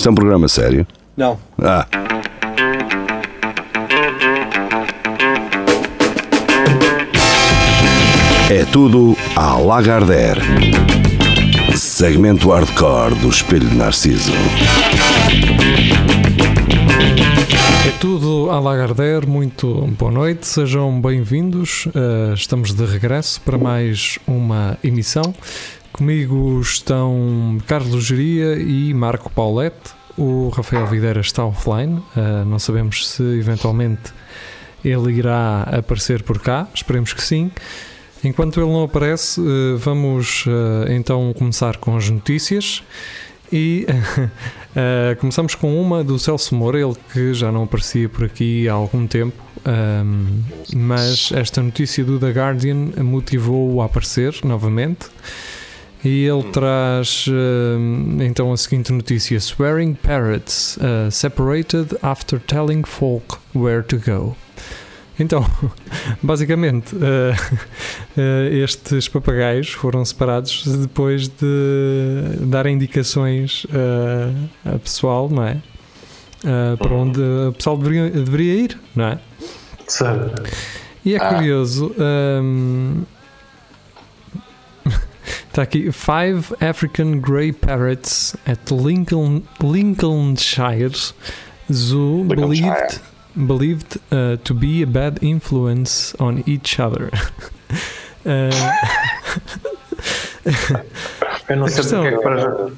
Isto é um programa sério? Não. Ah. É tudo à Lagardère. Segmento hardcore do Espelho de Narciso. É tudo à Lagardère, muito boa noite, sejam bem-vindos. Uh, estamos de regresso para mais uma emissão. Comigo estão Carlos Geria e Marco Paulette. O Rafael Videira está offline, uh, não sabemos se eventualmente ele irá aparecer por cá, esperemos que sim. Enquanto ele não aparece, uh, vamos então começar com as notícias. E uh, começamos com uma do Celso Moura, ele que já não aparecia por aqui há algum tempo, um, mas esta notícia do The Guardian motivou-o a aparecer novamente. E ele traz uh, então a seguinte notícia: Swearing parrots uh, separated after telling folk where to go. Então, basicamente, uh, estes papagaios foram separados depois de dar indicações a pessoal, não é? para onde o pessoal deveria, deveria ir, não é? Sim. E é curioso. Um, Está aqui: Five African Grey Parrots at Lincoln, Lincolnshire Zoo believed believed uh, to be a bad influence on each other. uh, Eu não sei questão... porque é que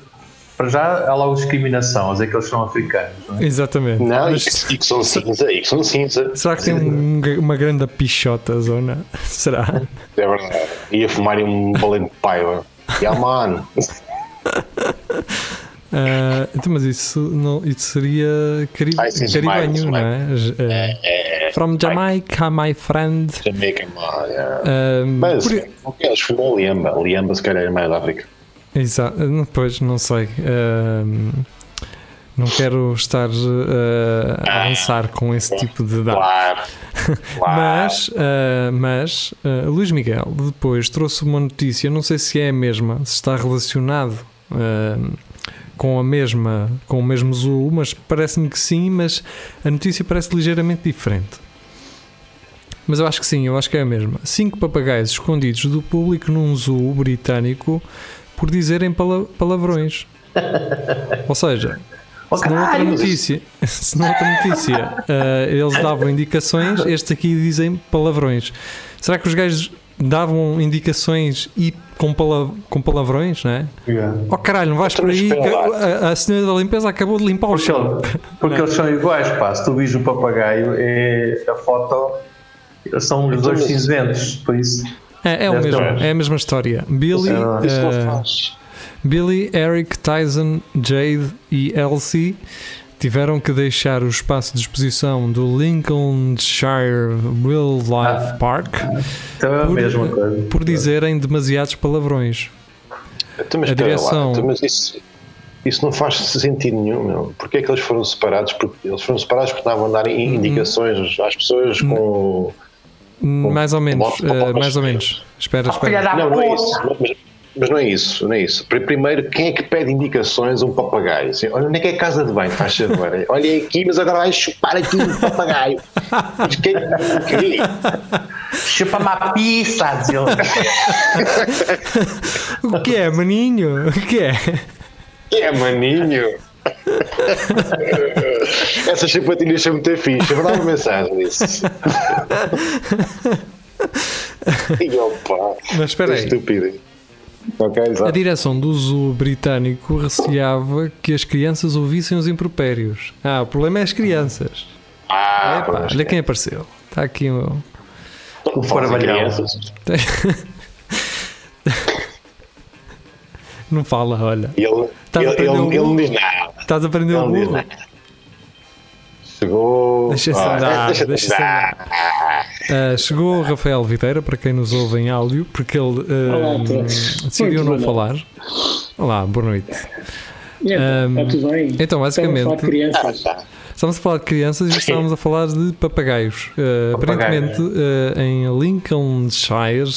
para já, há logo discriminação, a dizer que eles são africanos. Não é? Exatamente. Não, Mas, e, que são cinza, e que são cinza. Será que tem um, uma grande pichota zona? Será? É verdade. Ia fumar um valente paiva. Yeah, man. Uh, então, mas isso, não, isso seria cari Ah, é caribenho, não é? Uh, É, é, from Jamaica, my friend. Jamaica, man, yeah. Uh, Mas, por- o que eles fumam Liamba? Liamba, se calhar, é mais da África. Exato, pois não sei. Uh, não quero estar uh, a avançar com esse tipo de dados. Claro. claro. Mas, uh, mas uh, Luís Miguel depois trouxe uma notícia, não sei se é a mesma, se está relacionado com a mesma, com o mesmo zoo, mas parece-me que sim, mas a notícia parece ligeiramente diferente. Mas eu acho que sim, eu acho que é a mesma. Cinco papagaios escondidos do público num zoo britânico por dizerem pala- palavrões. Ou seja, se na outra notícia, se na outra notícia eh, eles davam indicações, estes aqui dizem palavrões. Será que os gajos davam indicações e com, pala com palavrões, não é? Yeah. Oh caralho, não vais por aí, que a, a senhora da limpeza acabou de limpar o Porque, chão. ele- porque eles são iguais, pá. Se tu vis o papagaio, é a foto. São os dois cinzentos, por isso. É, é, o mesmo, é a mesma história. Billy, faz. Billy, Eric, Tyson, Jade e Elsie tiveram que deixar o espaço de exposição do Lincolnshire Wildlife Park Então é a Por- mesma coisa. por dizerem demasiados palavrões. Então, mas a espera lá, direção- então, mas isso, isso não faz sentido nenhum, meu. Porquê é que eles foram separados? Porque eles foram separados porque estavam a dar indicações às pessoas com. Mais ou menos, bom, mais ou menos. Espera, Ah, espera. Não, não é isso. Mas, mas não é isso, não é isso. Pri- Primeiro, quem é que pede indicações a um papagaio? Assim, olha, onde é que é a casa de banho? Faz favor. Olha aqui, mas agora vais chupar aqui um papagaio. Mas quem, o quê? Chupa-me a pizza. O que é, maninho? O que é? Que é, maninho? Essas sapatilhas são muito fixe. Vou dar uma mensagem disso. e opa, Mas espera aí. estúpido. Ok, A direção do zoo britânico receava que as crianças ouvissem os impropérios. Ah, o problema é as crianças. Ah, Epá, pois, olha quem apareceu. Está aqui um. não fora crianças. Não fala, olha. Ele, Estás a ele, aprender ele, o ele não burro? diz nada. Estás a aprender o burro? Chegou. Deixa-se Ah, andar, deixa-te deixa-se andar. Ah, chegou o Rafael Viteira, para quem nos ouve em áudio, porque ele ah, Olá a todos. decidiu Muito não falar. Olá, boa noite. Está Ahm, tudo bem? então, Estamos a falar de basicamente- crianças. Ah, Estamos a falar de crianças e estávamos a falar de papagaios. Uh, Papagaios. aparentemente, uh, em Lincolnshire,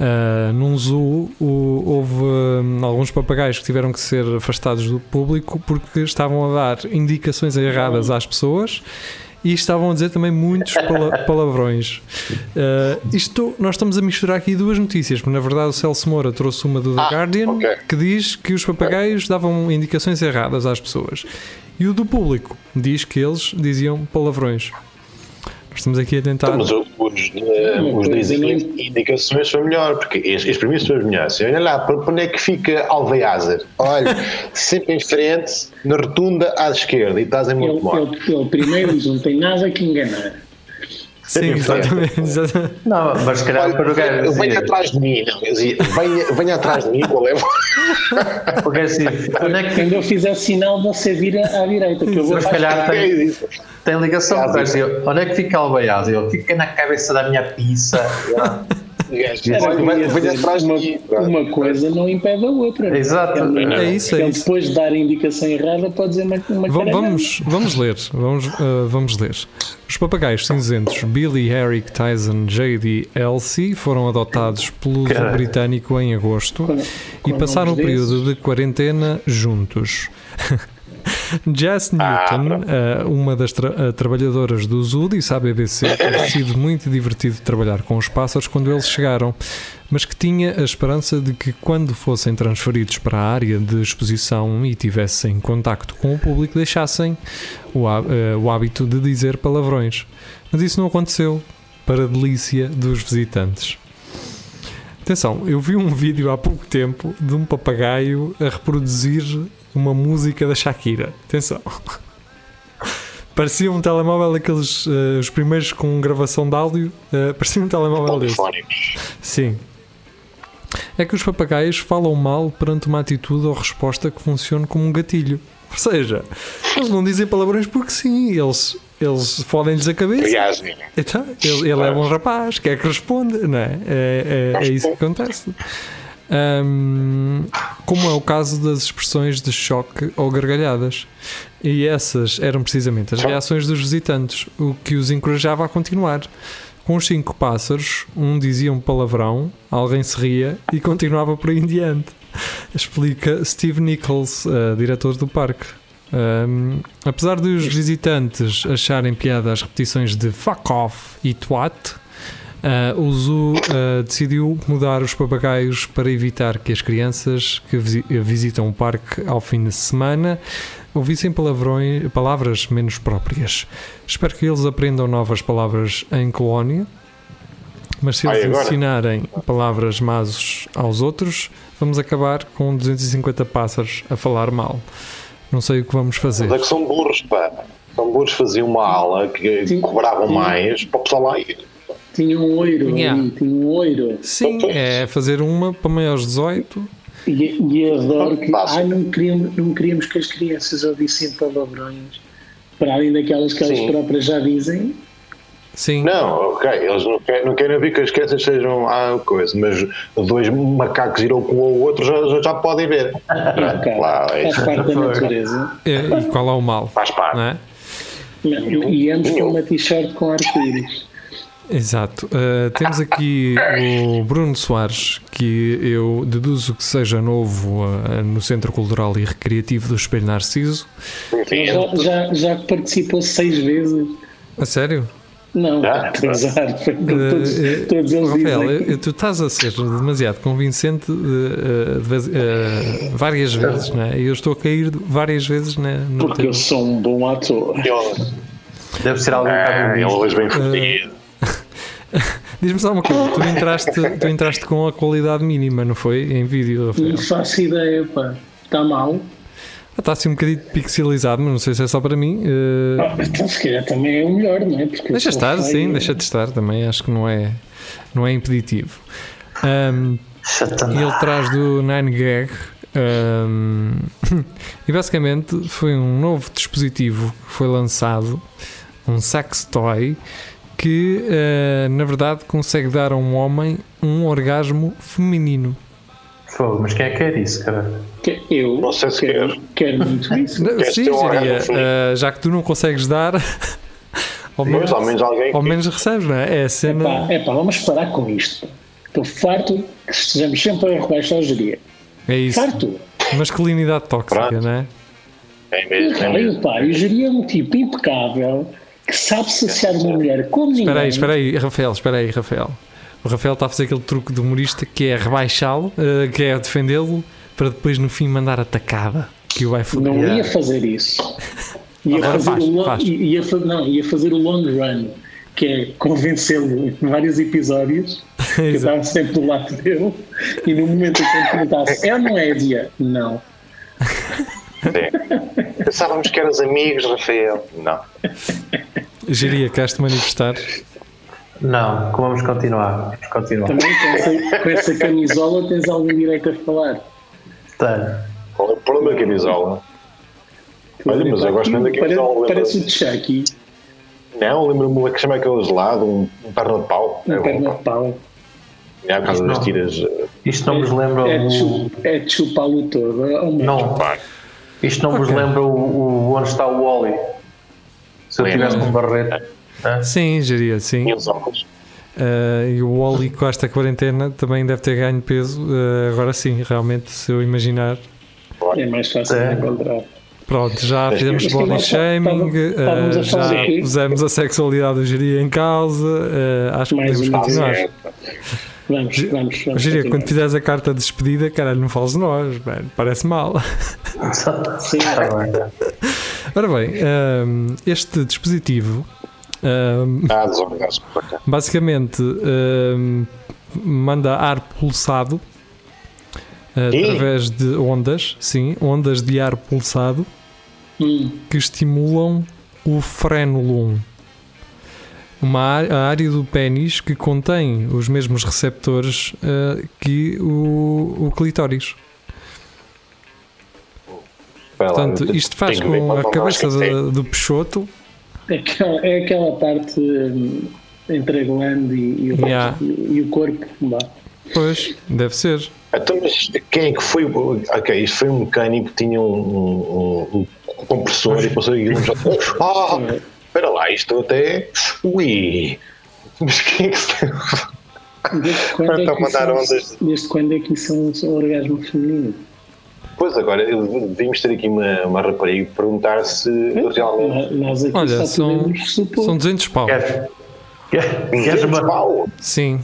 Uh, num zoo o- houve hum, alguns papagaios que tiveram que ser afastados do público porque estavam a dar indicações erradas às pessoas e estavam a dizer também muitos pala- palavrões. Uh, isto, nós estamos a misturar aqui duas notícias, porque na verdade o Celso Moura trouxe uma do The Ah, Guardian ok. que diz que os papagaios davam indicações erradas às pessoas e o do público diz que eles diziam palavrões. Estamos aqui a tentar. Então, mas os, os, Uma os não- indicações são melhor, porque estes para mim são as melhores. Olha lá, para onde é que fica Alveazar? Olha, sempre em frente, na rotunda à esquerda, e estás em Ele, muito mal. ele, ele primeiro diz, não tem nada que enganar. Sim, exatamente. exatamente. Não, mas se calhar para o gajo venha dizia, atrás de mim, não, eu venha, venha atrás de mim, qual é? porque assim, onde é que Quando eu fizer sinal, você vira à direita, que eu vou Mas se calhar É tem, tem ligação gajo. dizia, Onde é que fica Albaiado? Ele fica na cabeça da minha pizza. Gajo venha, atrás de uma, mim. uma coisa não impede a outra. Exato. Ele, É isso, é ele isso. depois de dar a indicação errada pode dizer uma, uma Va- caralhada. Vamos, vamos ler, vamos, uh, vamos ler. Os papagaios cinzentos Billy, Eric, Tyson, J.D. Elsie foram adotados pelo Caralho. britânico em agosto Com- e com passaram o nomes período desses. de quarentena juntos. Jess Ah, Newton, uh, uma das tra- uh, trabalhadoras do zoo, disse à BBC que tinha sido muito divertido trabalhar com os pássaros quando eles chegaram, mas que tinha a esperança de que quando fossem transferidos para a área de exposição e tivessem contacto com o público, deixassem o, uh, o hábito de dizer palavrões. Mas isso não aconteceu, para a delícia dos visitantes. Atenção, eu vi um vídeo há pouco tempo de um papagaio a reproduzir uma música da Shakira. Atenção. Parecia um telemóvel daqueles, eh, os primeiros com gravação de áudio, eh, parecia um telemóvel desse. Sim. É que os papagaios falam mal perante uma atitude ou resposta que funcione como um gatilho. Ou seja, eles não dizem palavrões porque sim, eles, eles fodem-lhes a cabeça. Então, ele, ele é bom rapaz, quer que responda, não é? É, é, é isso que acontece. Ahm, como é o caso das expressões de choque ou gargalhadas. E essas eram precisamente as reações dos visitantes, o que os encorajava a continuar. Com os cinco pássaros, um dizia um palavrão, alguém se ria e continuava por aí em diante. Explica Steve Nichols, eh, diretor do parque. Um, apesar dos visitantes acharem piada as repetições de fuck off e twat, uh, o zoo uh, decidiu mudar os papagaios para evitar que as crianças que visi- visitam o parque ao fim de semana ouvissem palavrões, palavras menos próprias. Espero que eles aprendam novas palavras em colónia, mas se Ai, eles agora? ensinarem palavras más aos outros, vamos acabar com 250 pássaros a falar mal. Não sei o que vamos fazer. Mas é que são burros, pá. São burros faziam uma aula que Sim. cobravam mais para o pessoal lá ir. Tinha um oiro Yeah. ali, tinha um oiro. Sim, é fazer uma para maiores 18. E, e adoro que ai, não, queríamos, não queríamos que as crianças ouvissem palavrões, para além daquelas que elas próprias já dizem. Sim, Não, ok, eles não querem, não querem ouvir que as crianças sejam a coisa, mas dois macacos ir um com o outro já, já, podem ver. Ok, Claro, é faz parte da natureza. é, e qual é o mal? Faz parte. Não é? Não, e ambos com uma t-shirt com arco-íris. Exato. Uh, temos aqui o Bruno Soares, que eu deduzo que seja novo uh, no Centro Cultural e Recreativo do Espelho Narciso. Enfim, Já, já, já participou seis vezes. A sério? Não, Já? estou a usar. foi como Todos, Uh, uh, todos eles Rafael, dizem. eu- tu estás a ser demasiado convincente uh, uh, de vez- uh, várias vezes, não é? E eu estou a cair várias vezes né, no Porque teu. eu sou um bom ator. Deve ser algum ah, ele hoje bem fodido. Diz-me só uma coisa, tu entraste, tu entraste com a qualidade mínima, não foi? Em vídeo, Rafael. Não faço ideia, pá. Está mal. Está assim um bocadinho pixelizado, mas não sei se é só para mim. Uh, Ah, Então, se calhar também é o melhor, não é? Porque Deixa estar, feio. sim, deixa de estar também, acho que não é, não é impeditivo. Um, e ele traz do 9gag um, e basicamente foi um novo dispositivo que foi lançado, um sex toy que uh, na verdade consegue dar a um homem um orgasmo feminino. Fogo, mas quem é que quer isso, cara? Que- Eu Não sei se quero, quero muito isso. Queres Sim, um uh, já que tu não consegues dar, ao menos, Mas ao menos alguém ao que- menos recebes, não é? É a cena. Epá, epá, vamos parar com isto. Estou farto que estejamos sempre a rebaixar a geria. É isso. Farto. Masculinidade tóxica, Pronto. não é? É mesmo, é mesmo. pá, e o geria é um tipo impecável que sabe saciar uma mulher como ninguém. Espera aí, espera aí, Rafael, espera aí, Rafael. O Rafael está a fazer aquele truque de humorista que é rebaixá-lo, eh, que é defendê-lo, para depois no fim mandar a tacada. Que o vai foder. Não ia fazer isso. Ia fazer, faz, o long, faz. Ia, fa- não, ia fazer o long run, que é convencê-lo em vários episódios, que eu estava sempre do lado dele, e no momento em que ele perguntasse, é ou não é, dia? Não. Sim. Pensávamos que eras amigos, Rafael. Não. Giria, queres-te manifestar? Não, vamos continuar. Vamos continuar. Também com essa, com essa camisola tens algum direito a falar. Tenho. Qual é o problema da camisola? Olha, mas eu gosto muito da camisola. parece o Chucky, Não, lembro-me uma que chama aquele gelado, um, um perna de pau. um É perna de pau. É por causa das tiras. eh, Isto não vos lembra É de, o. é de chupá-lo todo. é Não, pá. Isto não vos Ok. lembra o, o- onde está o Wally. Se eu Lembra. tivesse um barrete. Sim, Giria, sim. Tinha os óculos. Eh, e o Wally com esta quarentena também deve ter ganho peso. Eh, agora sim, realmente, se eu imaginar. É mais fácil É. de encontrar. Pronto, já fizemos Mas body shaming, estávamos falar já aqui. pusemos a sexualidade do Giria em causa. acho que Mais podemos uma continuar. Vamos, vamos, vamos. Quando fizeres a carta de despedida, caralho, não fales de nós, mano, parece mal. Sim, Está bem. Ora bem, ehm, este dispositivo ehm, Ah, por cá. basicamente ehm, manda ar pulsado eh, através de ondas, sim, ondas de ar pulsado Hum, que estimulam o frenulum. Uma a área do pênis que contém os mesmos receptores eh, que o, o clitóris. Portanto, isto faz com a qual cabeça é. do, do peixoto é, aquela, é aquela parte hum, entre a glande e, e o, Yeah. e, e o corpo. Vá. Pois, deve ser. Então, mas quem é que foi? o- Ok, isto foi um mecânico que tinha um, um, um- um compressor e passou aquilo. Ah, espera lá, isto até. Ui! Mas quem é que se. Desde quando, é que mandar isso, ondas. desde quando é que isso é um, orgasmo feminino? Pois agora, devíamos ter aqui uma, uma rapariga e perguntar se realmente. Nós- aqui Olha, só são, são 200 pau. Queres, quer- queres uma. Pau! Sim.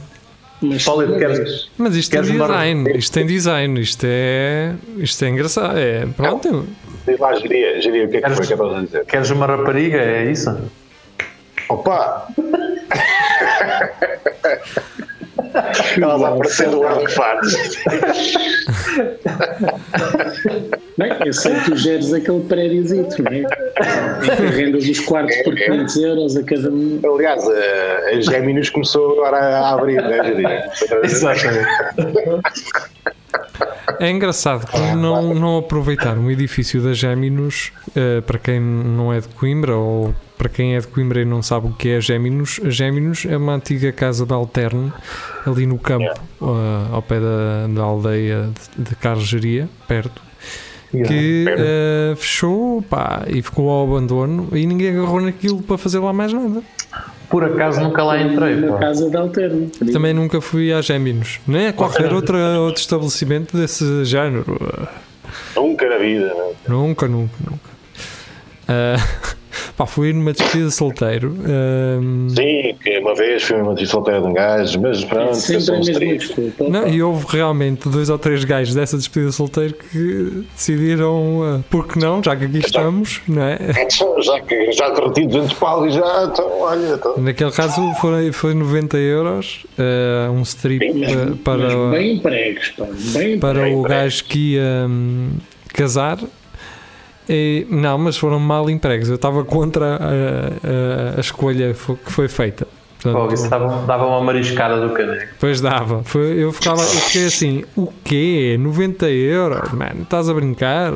mas Paulo, queres-. Mas isto tem Queres uma- design. Isto tem design. Isto é, isto é engraçado. É, pronto. Diz lá, geria, geria, o que é que foi que estavas a dizer? Queres uma rapariga? É isso? Opa! Elas aparecendo lá de fato. Bem, eu sei que tu geres aquele prédiozito, não é? Que rendas os quartos por 500 euros a cada um. Aliás, a, a Géminis começou agora a abrir, né, geria? Exatamente. É engraçado como não, não aproveitar um edifício da Géminos, eh, para quem não é de Coimbra ou para quem é de Coimbra e não sabe o que é Géminos, a Géminos é uma antiga casa de alterne ali no campo, eh, ao pé da, da aldeia de, de Cargeria, perto, que eh, fechou pá, e ficou ao abandono e ninguém agarrou naquilo para fazer lá mais nada. Por acaso nunca lá entrei. Na pá. casa de alterno. Também nunca fui à Géminos, nem a qualquer outra, outro estabelecimento desse género. Nunca na vida, né? Nunca, nunca, nunca. Ah, pá, fui numa despedida de solteiro. ahm, Sim, que uma vez fui uma solteira de um gajo, mas pronto, um mesma strip. desculpa. não, e houve realmente dois ou três gajos dessa despedida de solteiro que decidiram, ah, por que não, já que aqui estamos, não é? Então, Já que já derreti 200 pau e já, então, olha, então. Naquele caso foi, foi 90 euros, ah, um strip Sim, ah, Mas para, bem empregos, pá. Bem para bem, o bem. gajo que ia hum, casar. E, não, mas foram mal empregos. Eu estava contra a, a- a escolha que foi feita. Portanto, Pô, isso dava, dava uma mariscada do caneco. Pois dava. Foi, eu, ficava, eu fiquei assim: o quê? 90 euros? Mano, estás a brincar?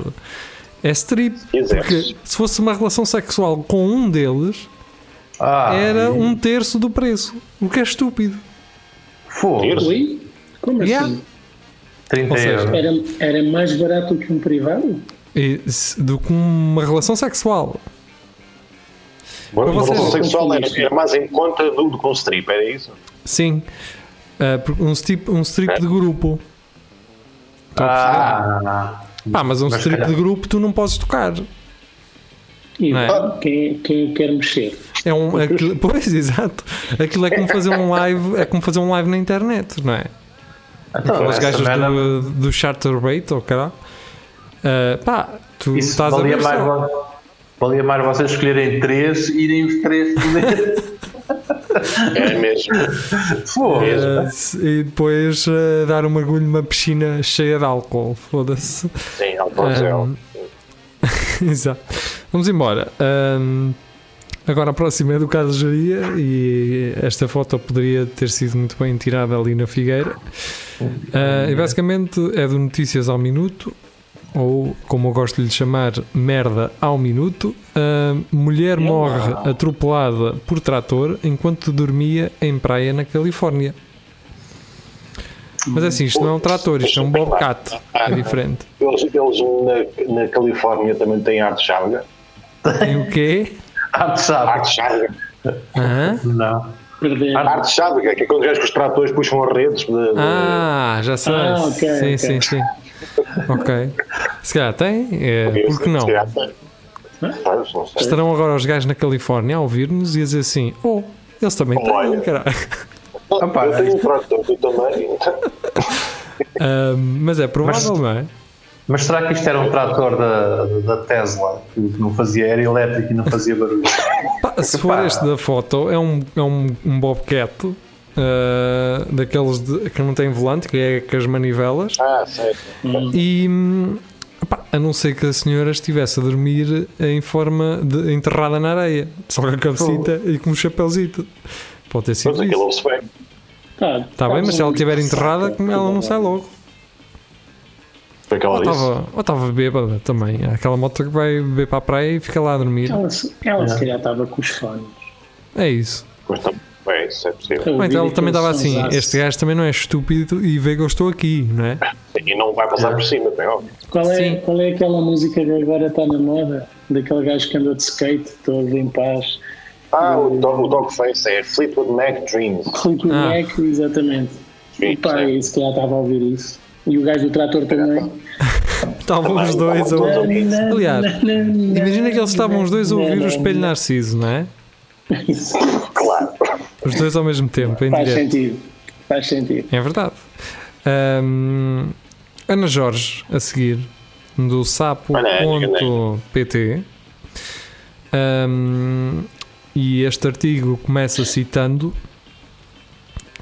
É strip. Porque se fosse uma relação sexual com um deles, Ah, era um terço do preço. O que é estúpido. Oi? Como Yeah. assim? 30 Ou seja, euros. Era, era mais barato que um privado? Do que uma relação sexual. Uma Para vocês- relação sexual era, era mais em conta do, do que um strip, era isso? Sim. Ah, porque um strip, um strip de grupo. A perceber? Ah, Pá, mas um mas strip calhar- de grupo tu não podes tocar. E Não é? quem, quem quer mexer? É um, aquilo- pois, exato. Aquilo é como fazer um live, é como fazer um live na internet, não é? então, Aquelas gajas do, do Charterbait, ou caralho. Ah, pá, tu Isso estás a valia ver mais, só. valia mais vocês escolherem três e irem os três poder. É mesmo. Foda. Ah, se- e depois ah, dar um mergulho numa piscina cheia de álcool, foda-se. Sim, álcool gel. Ahm, Exato. Vamos embora. Ahm, agora a próxima é do Carlos Jaria e esta foto poderia ter sido muito bem tirada ali na Figueira. Ah, e basicamente é do Notícias ao Minuto, ou como eu gosto de lhe chamar, merda ao minuto. Ah, mulher morre atropelada por trator enquanto dormia em praia na Califórnia. Mas é assim, isto não é um trator, isto é um bobcat. É diferente. Eles, eles na, na Califórnia também têm arte charga. Tem o quê? Ah, tu sabes? Arte charga. Hã? Não. Perder. Arte charga, que é quando os gajos com os tratores puxam as redes. De, de- Ah, já sei. Ah, ok, sim, ok. sim, sim. Ok. Se calhar tem, é, porque não? Estarão agora os gajos na Califórnia a ouvir-nos e a dizer assim: Oh, eles também têm, caralho. Eu tenho um trator, também. Ah, mas é provável, não é? Mas será que isto era um trator da, da Tesla que não fazia, era elétrico e não fazia barulho? Pá, se for Epá. este da foto, é um, é um, um bobcat ah, daqueles de- que não tem volante, que é com as manivelas. Ah, sei. E pá, a não ser que a senhora estivesse a dormir em forma de enterrada na areia, só com a cabecita e com um chapéuzito. Pode ter sido Pois aquilo isso. bem. Tá, Está bem, mas se ela estiver enterrada, como ela não sai logo. Foi o que ela Ou disse. estava, ou estava bêbada também. Há aquela moto que vai beber para a praia e fica lá a dormir. Ela, se- ela se calhar estava com os fones. É isso. Pois também, bem, isso é possível. Ou então ouvir também estava assim: sonsaços. este gajo também não é estúpido e vê que eu estou aqui, não é? E não vai passar por cima, bem óbvio. Qual é, Sim. qual é aquela música que agora está na moda? Daquele gajo que anda de skate, todo em paz. Ah, o, dog, o Dogface é Fleetwood Mac Dreams. Fleetwood Ah. Mac, exatamente. Sim, O pai, sim. se calhar estava a ouvir isso. E o gajo do trator também. Estavam os dois a ouvir. Aliás, Imagina que eles estavam os dois a ouvir o espelho Narciso, não é? Os dois ao mesmo tempo, em Faz direto. sentido. Faz sentido. É verdade. Ahm, Ana Jorge, a seguir, do sapo.pt. Ahm, e este artigo começa citando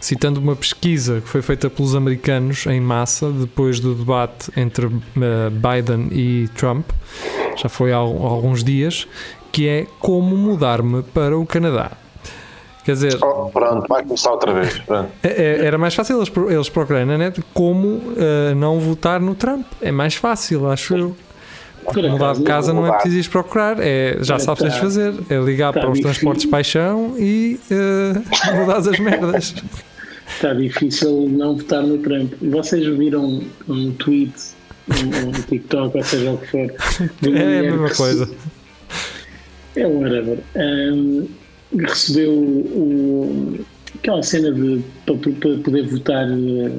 citando uma pesquisa que foi feita pelos americanos em massa depois do debate entre eh, Biden e Trump, já foi há al- alguns dias, que é como mudar-me para o Canadá. Quer dizer, Oh, pronto, vai começar outra vez. Pronto. é- é- Era mais fácil eles, eles procurarem na net como eh, não votar no Trump. É mais fácil, acho eu. Mudar de casa não é preciso ir procurar, é, já É, sabes o que tens de tá. fazer. É ligar Tá para os difícil. transportes paixão e uh, mudar as merdas. Está difícil não votar no Trump. Vocês viram um tweet, um, um TikTok, ou seja o que for. de É a mesma que coisa. É whatever. Um, recebeu o, aquela cena de para, para poder votar eh,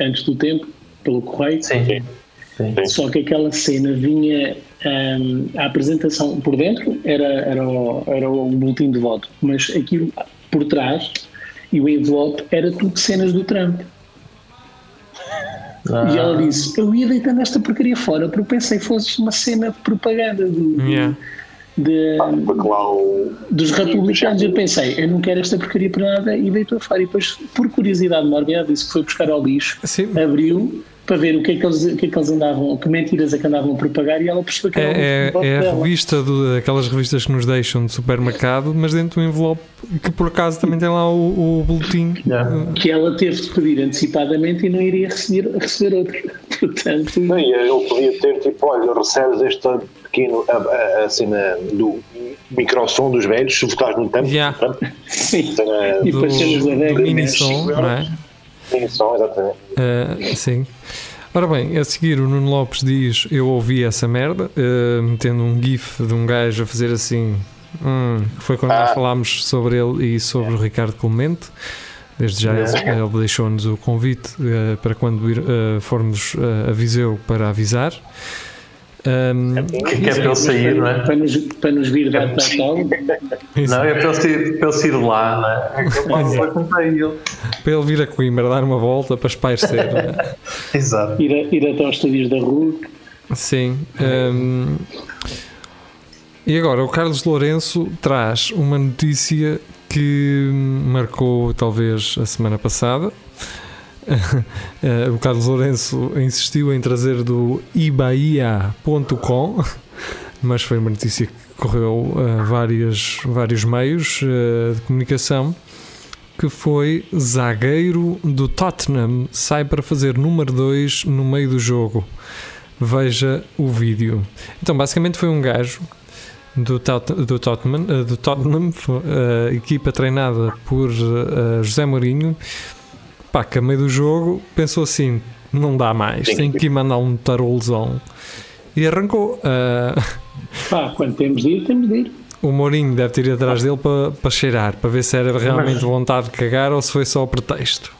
antes do tempo, pelo correio. Sim. Sim. Só que aquela cena vinha um, a apresentação por dentro era, era, o, era o boletim de voto, mas aquilo por trás e o envelope era tudo cenas do Trump. E ela disse: Eu ia deitando esta porcaria fora porque pensei que fosse uma cena de propaganda do, Yeah. De, o. dos republicanos. Eu pensei: Eu não quero esta porcaria para nada e deitou fora. E depois, por curiosidade mórbida, ela disse que foi buscar ao lixo, Sim. abriu para ver o que é que eles, o que é que eles andavam, que mentiras é que andavam a propagar e ela percebeu que era É, um é, é a dela. revista, do, aquelas revistas que nos deixam de supermercado, mas dentro do envelope que por acaso também tem lá o, o boletim. Yeah. que ela teve de pedir antecipadamente e não iria receber, receber outro. Portanto, Não, ele podia ter tipo, olha, recebes este pequeno a, a, a cena do microsom dos velhos, se votares no tempo. Yeah. sim. Cena E depois da do década. mini som, não é? microsom, exatamente. Uh, sim. Ora bem, a seguir o Nuno Lopes diz: Eu ouvi essa merda, uh, metendo um gif de um gajo a fazer assim. Hum, que foi quando nós Ah. falámos sobre ele e sobre o Ricardo Clemente. Desde já ele, ele deixou-nos o convite eh, para quando ir, eh, formos a Viseu para avisar. Um, Que, que é para ele sair, não é? Para nos, para nos vir dar para tal. Não, é para ele sair, para ele sair lá, não é? É acompanhar ele. para ele vir a Coimbra dar uma volta para espairecer. é? Exato. Ir, a- ir até aos estúdios da RUC. Sim. hum, e agora, o Carlos Lourenço traz uma notícia que marcou talvez a semana passada. Eh, o Carlos Lourenço insistiu em trazer do ibaia.com, mas foi uma notícia que correu a várias, vários meios eh, de comunicação. Que foi zagueiro do Tottenham sai para fazer número 2 no meio do jogo veja o vídeo. Então, basicamente foi um gajo do, Tot do Tottenham, eh, do Tottenham equipa treinada por José Mourinho, pá, que a meio do jogo pensou assim: não dá mais, Tem tem que- mandar um tarolzão. E arrancou. Eh, Pá, quando temos de ir, temos de ir. o Mourinho deve ter ido atrás dele para, para cheirar, para ver se era realmente Mas- vontade de cagar ou se foi só pretexto.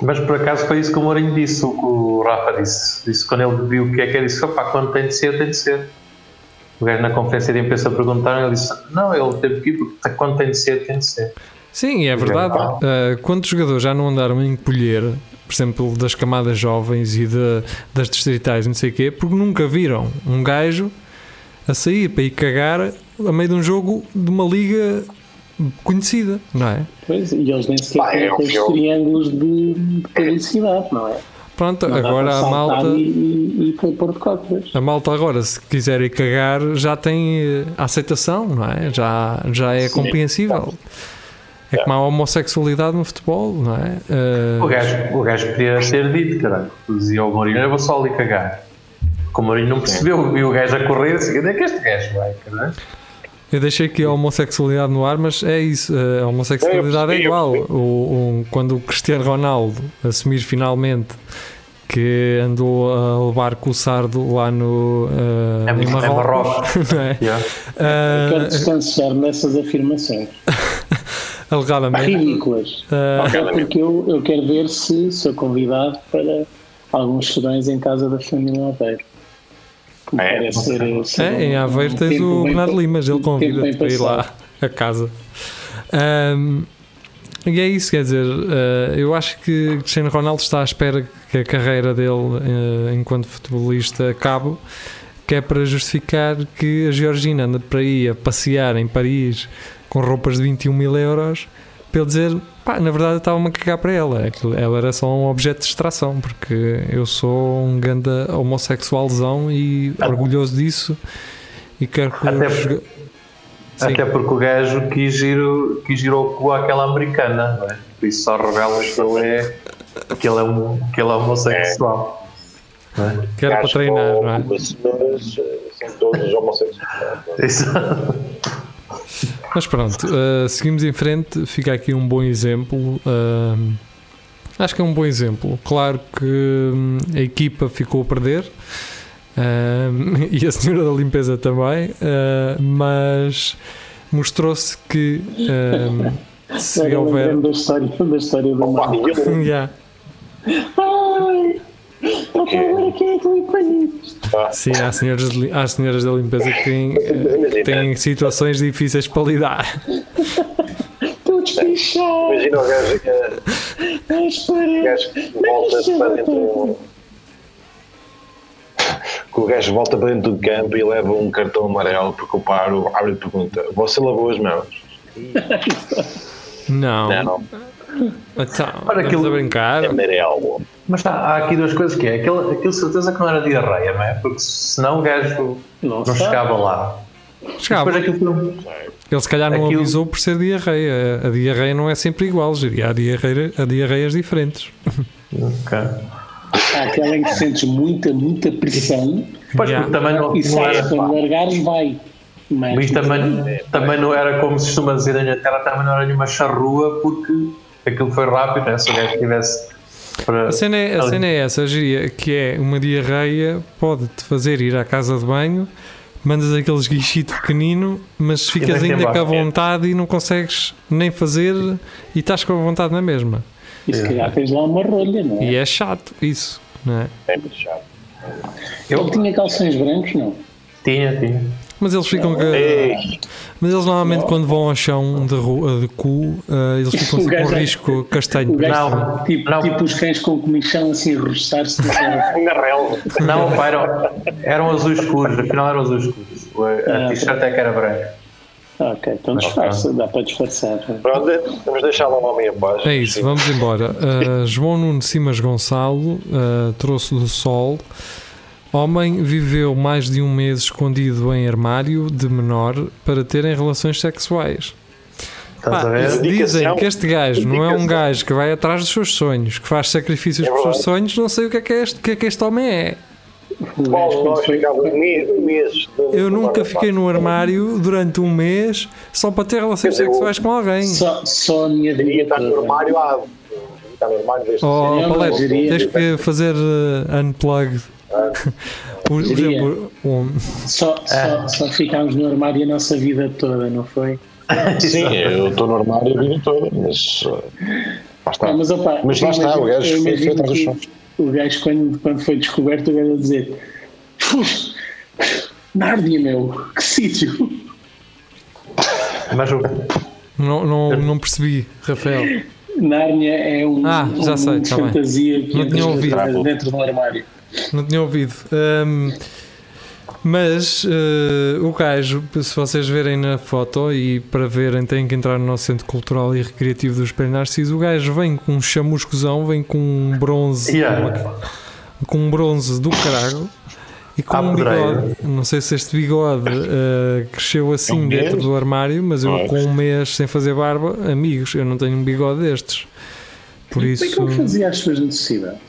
Mas por acaso foi isso que o Mourinho disse, o que o Rafa disse. Disse quando ele viu o que é que era, disse: opá, quando tem de ser, tem de ser. O gajo na conferência de imprensa perguntaram, ele disse: não, ele teve que ir, porque quando tem de ser, tem de ser. Sim, é verdade. Uh, quantos jogadores já não andaram a encolher, por exemplo, das camadas jovens e de- das distritais, não sei o quê, porque nunca viram um gajo a sair para ir cagar a meio de um jogo de uma liga conhecida, não é? Pois, e eles nem sequer têm é o aqueles triângulos de, de publicidade, não é? Pronto, Não agora a malta, E, e, e pôr de cócoras. a malta agora, se quiser ir cagar, já tem eh, a aceitação, não é? Já, já é compreensível. É como a homossexualidade no futebol, não é? Uh, O gajo, o gajo podia ter dito, caralho. Dizia ao Mourinho: eu vou só ali cagar. Porque o Mourinho não percebeu, viu o gajo a correr assim: onde é que este gajo vai, caralho? Eu deixei aqui a homossexualidade no ar, mas é isso. A homossexualidade é Eu eu igual. O, o- quando o Cristiano Ronaldo assumir finalmente que andou a levar com o sardo lá no uh, É em muito- é Marrocos, não é? Yeah. Uh, Quero distanciar nessas afirmações. alegadamente. Ridículas. Uh, Até porque eu, eu quero ver se sou convidado para alguns serões em casa da família Aveiro. Me É, parece ser, ser é, em um- Aveiro um tens o Bernardo Limas, ele tempo convida bem para ir lá a casa. Um, e é isso, quer dizer, uh, eu acho que Cristiano Ronaldo está à espera que a carreira dele uh, enquanto futebolista acabe, que é para justificar que a Georgina anda para aí a passear em Paris com roupas de 21 mil euros para ele dizer, pá, na verdade eu estava-me a cagar para ela, Aquilo- ela era só um objeto de distração, porque eu sou um ganda homossexualzão e orgulhoso disso e quero que Até os. Até porque o gajo quis ir, quis ir ao cu àquela americana, não é? Por isso só revela que ele é, que ele é, um, que ele é homossexual. Não é? que era para treinar, não é? As senhoras eh, são todas homossexuais. Exato. Mas pronto, uh, seguimos em frente. Fica aqui um bom exemplo. uh, acho que é um bom exemplo. Claro que hum, a equipa ficou a perder um, e a senhora da limpeza também, uh, mas mostrou-se que se houver. da história, da história do mar. Yeah. É que limpa isto? pá, Sim, há senhoras, de há senhoras da limpeza que têm, Imagina. têm situações difíceis para lidar. Estou despichado. Imagina o gajo que, para. gajo que volta para dentro. Que o gajo volta para dentro do campo e leva um cartão amarelo porque o paro abre e pergunta: Você lavou as mãos? Não. Não, Então, estamos aquilo- a brincar. é amarelo. Mas há, há aqui duas coisas que é. Aquilo, aquilo certeza que não era diarreia, não é? Porque senão o gajo Não, não chegava lá. Chegava. Depois aquilo foi- Ele se calhar não Aquilo- avisou por ser diarreia. A diarreia não é sempre igual, Giri. há, diarreia, há diarreias diferentes. Ok. Há aquela em que sentes muita, muita pressão Pois Yeah. porque também não, e não era. quando largares vai. Mas, Mas também, também não era como se costuma dizer na terra, também não era nenhuma charrua porque aquilo foi rápido, né? se o gajo tivesse para. A cena é, a cena é essa, Giri, que é uma diarreia pode-te fazer ir à casa de banho, mandas aquele esguichito pequenino, mas ficas ainda com a vontade e não consegues nem fazer e estás com a vontade na mesma. E se calhar tens lá uma rolha, não é? E é chato isso, não é? É muito chato. Ele tinha calções brancos, não? Tinha, tinha. Mas eles ficam. Ei, Mas eles normalmente quando vão ao chão de, ru- de cu, eh, eles ficam com um é- risco castanho. Não, tipo, não. tipo os cães com comichão assim a roçar-se. na relva. Não, pá, eram, eram azuis escuros, afinal eram azuis escuros. A Ah, t-shirt é que era branca. ok, então disfarça, dá para disfarçar. Pronto, vamos deixar lá o homem em paz. É isso, vamos embora. Uh, João Nuno Simas Gonçalo uh, trouxe do sol. Homem viveu mais de um mês escondido em armário de menor para terem relações sexuais. Pá, se dizem que este gajo não é um gajo que vai atrás dos seus sonhos, que faz sacrifícios É pelos seus sonhos, não sei o que é que este, que é que este homem é. Eu nunca fiquei no armário durante um mês só para ter relações sexuais com alguém. Só, só a minha Devia vida. estar no armário há. Está no armário desde Oh, Palete, tens que fazer uh, unplugged. Por exemplo, um, Só, só, só ficámos no armário a nossa vida toda, não foi? Sim, eu estou no armário a vida toda, mas. uh, Lá está. Ah, mas, opa, Mas lá está, o gajo foi- atrás dos. O gajo, quando, quando foi descoberto, o gajo a dizer: "Uf, Nárnia, meu, que sítio! Mas o, não, não, não percebi, Rafael. Nárnia é um, Ah, já um sei, mundo de tá bem. fantasia que Não tinha ouvido. dentro- dentro do armário. Não tinha ouvido. Ahm, mas eh, o gajo, se vocês verem na foto e para verem, têm que entrar no nosso Centro Cultural e Recreativo do Espelho Narciso. O gajo vem com um chamuscozão, vem com um bronze, Yeah. com um bronze do caralho e com Ah, um bigode. Não sei se este bigode eh, cresceu assim Um dentro mês? do armário, mas eu é? com um mês sem fazer barba, amigos, eu não tenho um bigode destes. Por Como é isso. que ele fazia as suas necessidades?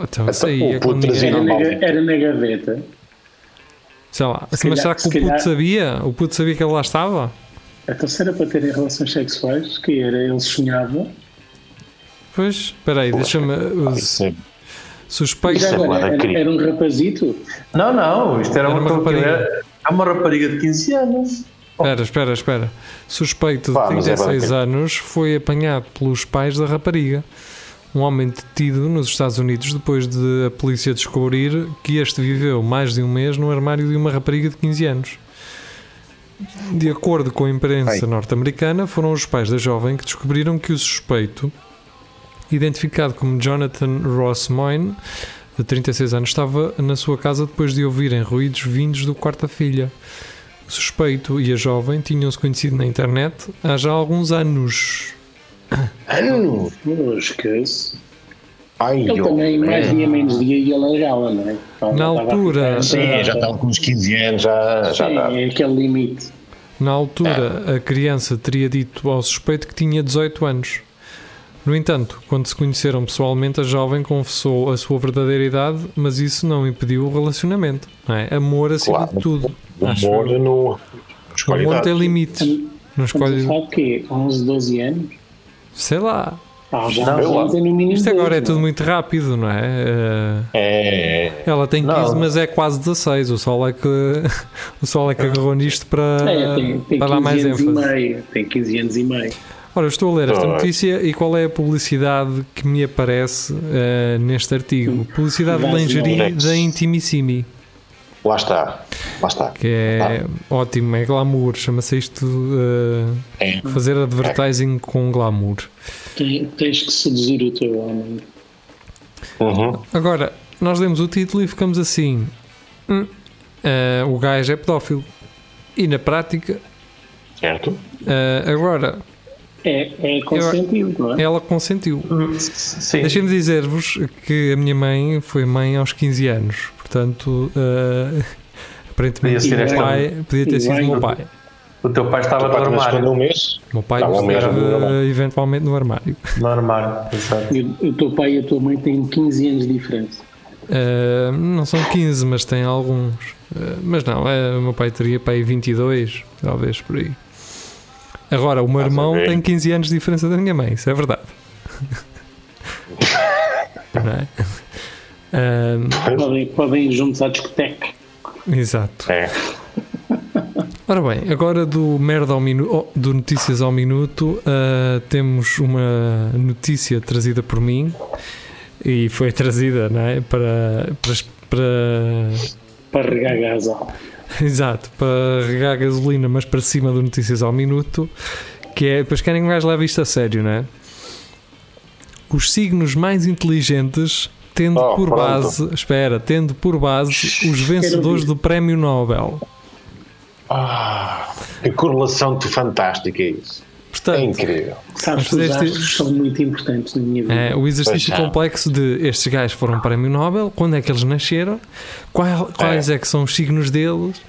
Oh, então, isso aí o é puto trazia na, era na gaveta. Sei lá, Se mas calhar- será que se o puto calhar- sabia? O puto sabia que ele lá estava? Então, se era para terem relações sexuais, que era, ele sonhava. Pois, espera aí, deixa-me. os Isso é- Suspeitos. Já agora, era, era um rapazito. não, não, isto era, Era uma uma, rapariga. era, é uma rapariga de 15 anos. Espera, espera, espera. Suspeito de Pá, mas é 36 bem. anos foi apanhado pelos pais da rapariga. Um homem detido nos Estados Unidos depois de a polícia descobrir que este viveu mais de um mês no armário de uma rapariga de 15 anos. De acordo com a imprensa norte-americana, foram os pais da jovem que descobriram que o suspeito, identificado como Jonathan Ross Moyne, de 36 anos, estava na sua casa depois de ouvirem ruídos vindos do quarto da filha. O suspeito e a jovem tinham-se conhecido na internet há já alguns anos. Ano! Oh, esquece. Ai, Ele eu- também, mais dia menos dia, ia largá-la, não é? Estava- Na altura- ficar- Sim, já estava com uns 15 anos, já, já Sim, dá. é aquele limite. Na altura, a criança teria dito ao suspeito que tinha 18 anos. No entanto, quando se conheceram pessoalmente, a jovem confessou a sua verdadeira idade, mas isso não impediu o relacionamento. Não é? Amor acima Claro. de tudo. O amor no. O amor tem limites. Não escolhe. falar de quê? 11, 12 anos? Sei lá. Ah, já Não, é no mínimo Isto agora é tudo não muito rápido, não é? Eh, É, é. Ela tem 15, Não. mas é quase 16. O sol é que, o sol é que agarrou nisto para, É, tem, tem para 15 dar mais anos ênfase. e meio. Tem 15 anos e meio. Ora, eu estou a ler esta notícia e qual é a publicidade que me aparece eh, neste artigo? Publicidade de lingerie da Intimissimi, Lá está. Lá está. que é ótimo, é glamour. Chama-se isto eh, É. fazer advertising com glamour. Tem- tens que seduzir o teu homem. Uhum. Agora, nós lemos o título e ficamos assim: "Hum, eh, o gajo é pedófilo. E na prática, Certo? eh, agora, É, é consentido, não é? ela consentiu. Sim. Deixem-me dizer-vos que a minha mãe foi mãe aos 15 anos, portanto, eh, aparentemente Podia meu pai podia ter E sido o meu pai. O teu pai estava O pai no armário. um mês. O meu pai Estava no armário. eh, eventualmente no armário. No armário, exato. E o, teu pai e a tua mãe têm 15 anos de diferença. Eh, não são 15, mas tem alguns. Eh, mas não, o meu pai teria pai 22, talvez por aí. Agora, o meu irmão tem 15 anos de diferença da minha mãe, isso é verdade. não é? Podem, podem ir juntos à discoteca. exato. É. Ora bem, agora do merda ao minuto, do notícias ao minuto, uh, temos uma notícia trazida por mim e foi trazida, não é, para para, para para regar gás. Exato, para regar gasolina, mas para cima do notícias ao minuto, que é, depois querem que um gajo leve isto a sério, não é? Os signos mais inteligentes tendo Oh, por pronto. base, espera, tendo por base os vencedores do Prémio Nobel. Ah, que correlação de fantástica é isso. É Portanto, incrível. Sabes que os astros são muito importantes na minha vida. é, o exercício Pois é. complexo de estes gajos foram Prémio Nobel, quando é que eles nasceram, qual- quais é. que são os signos deles,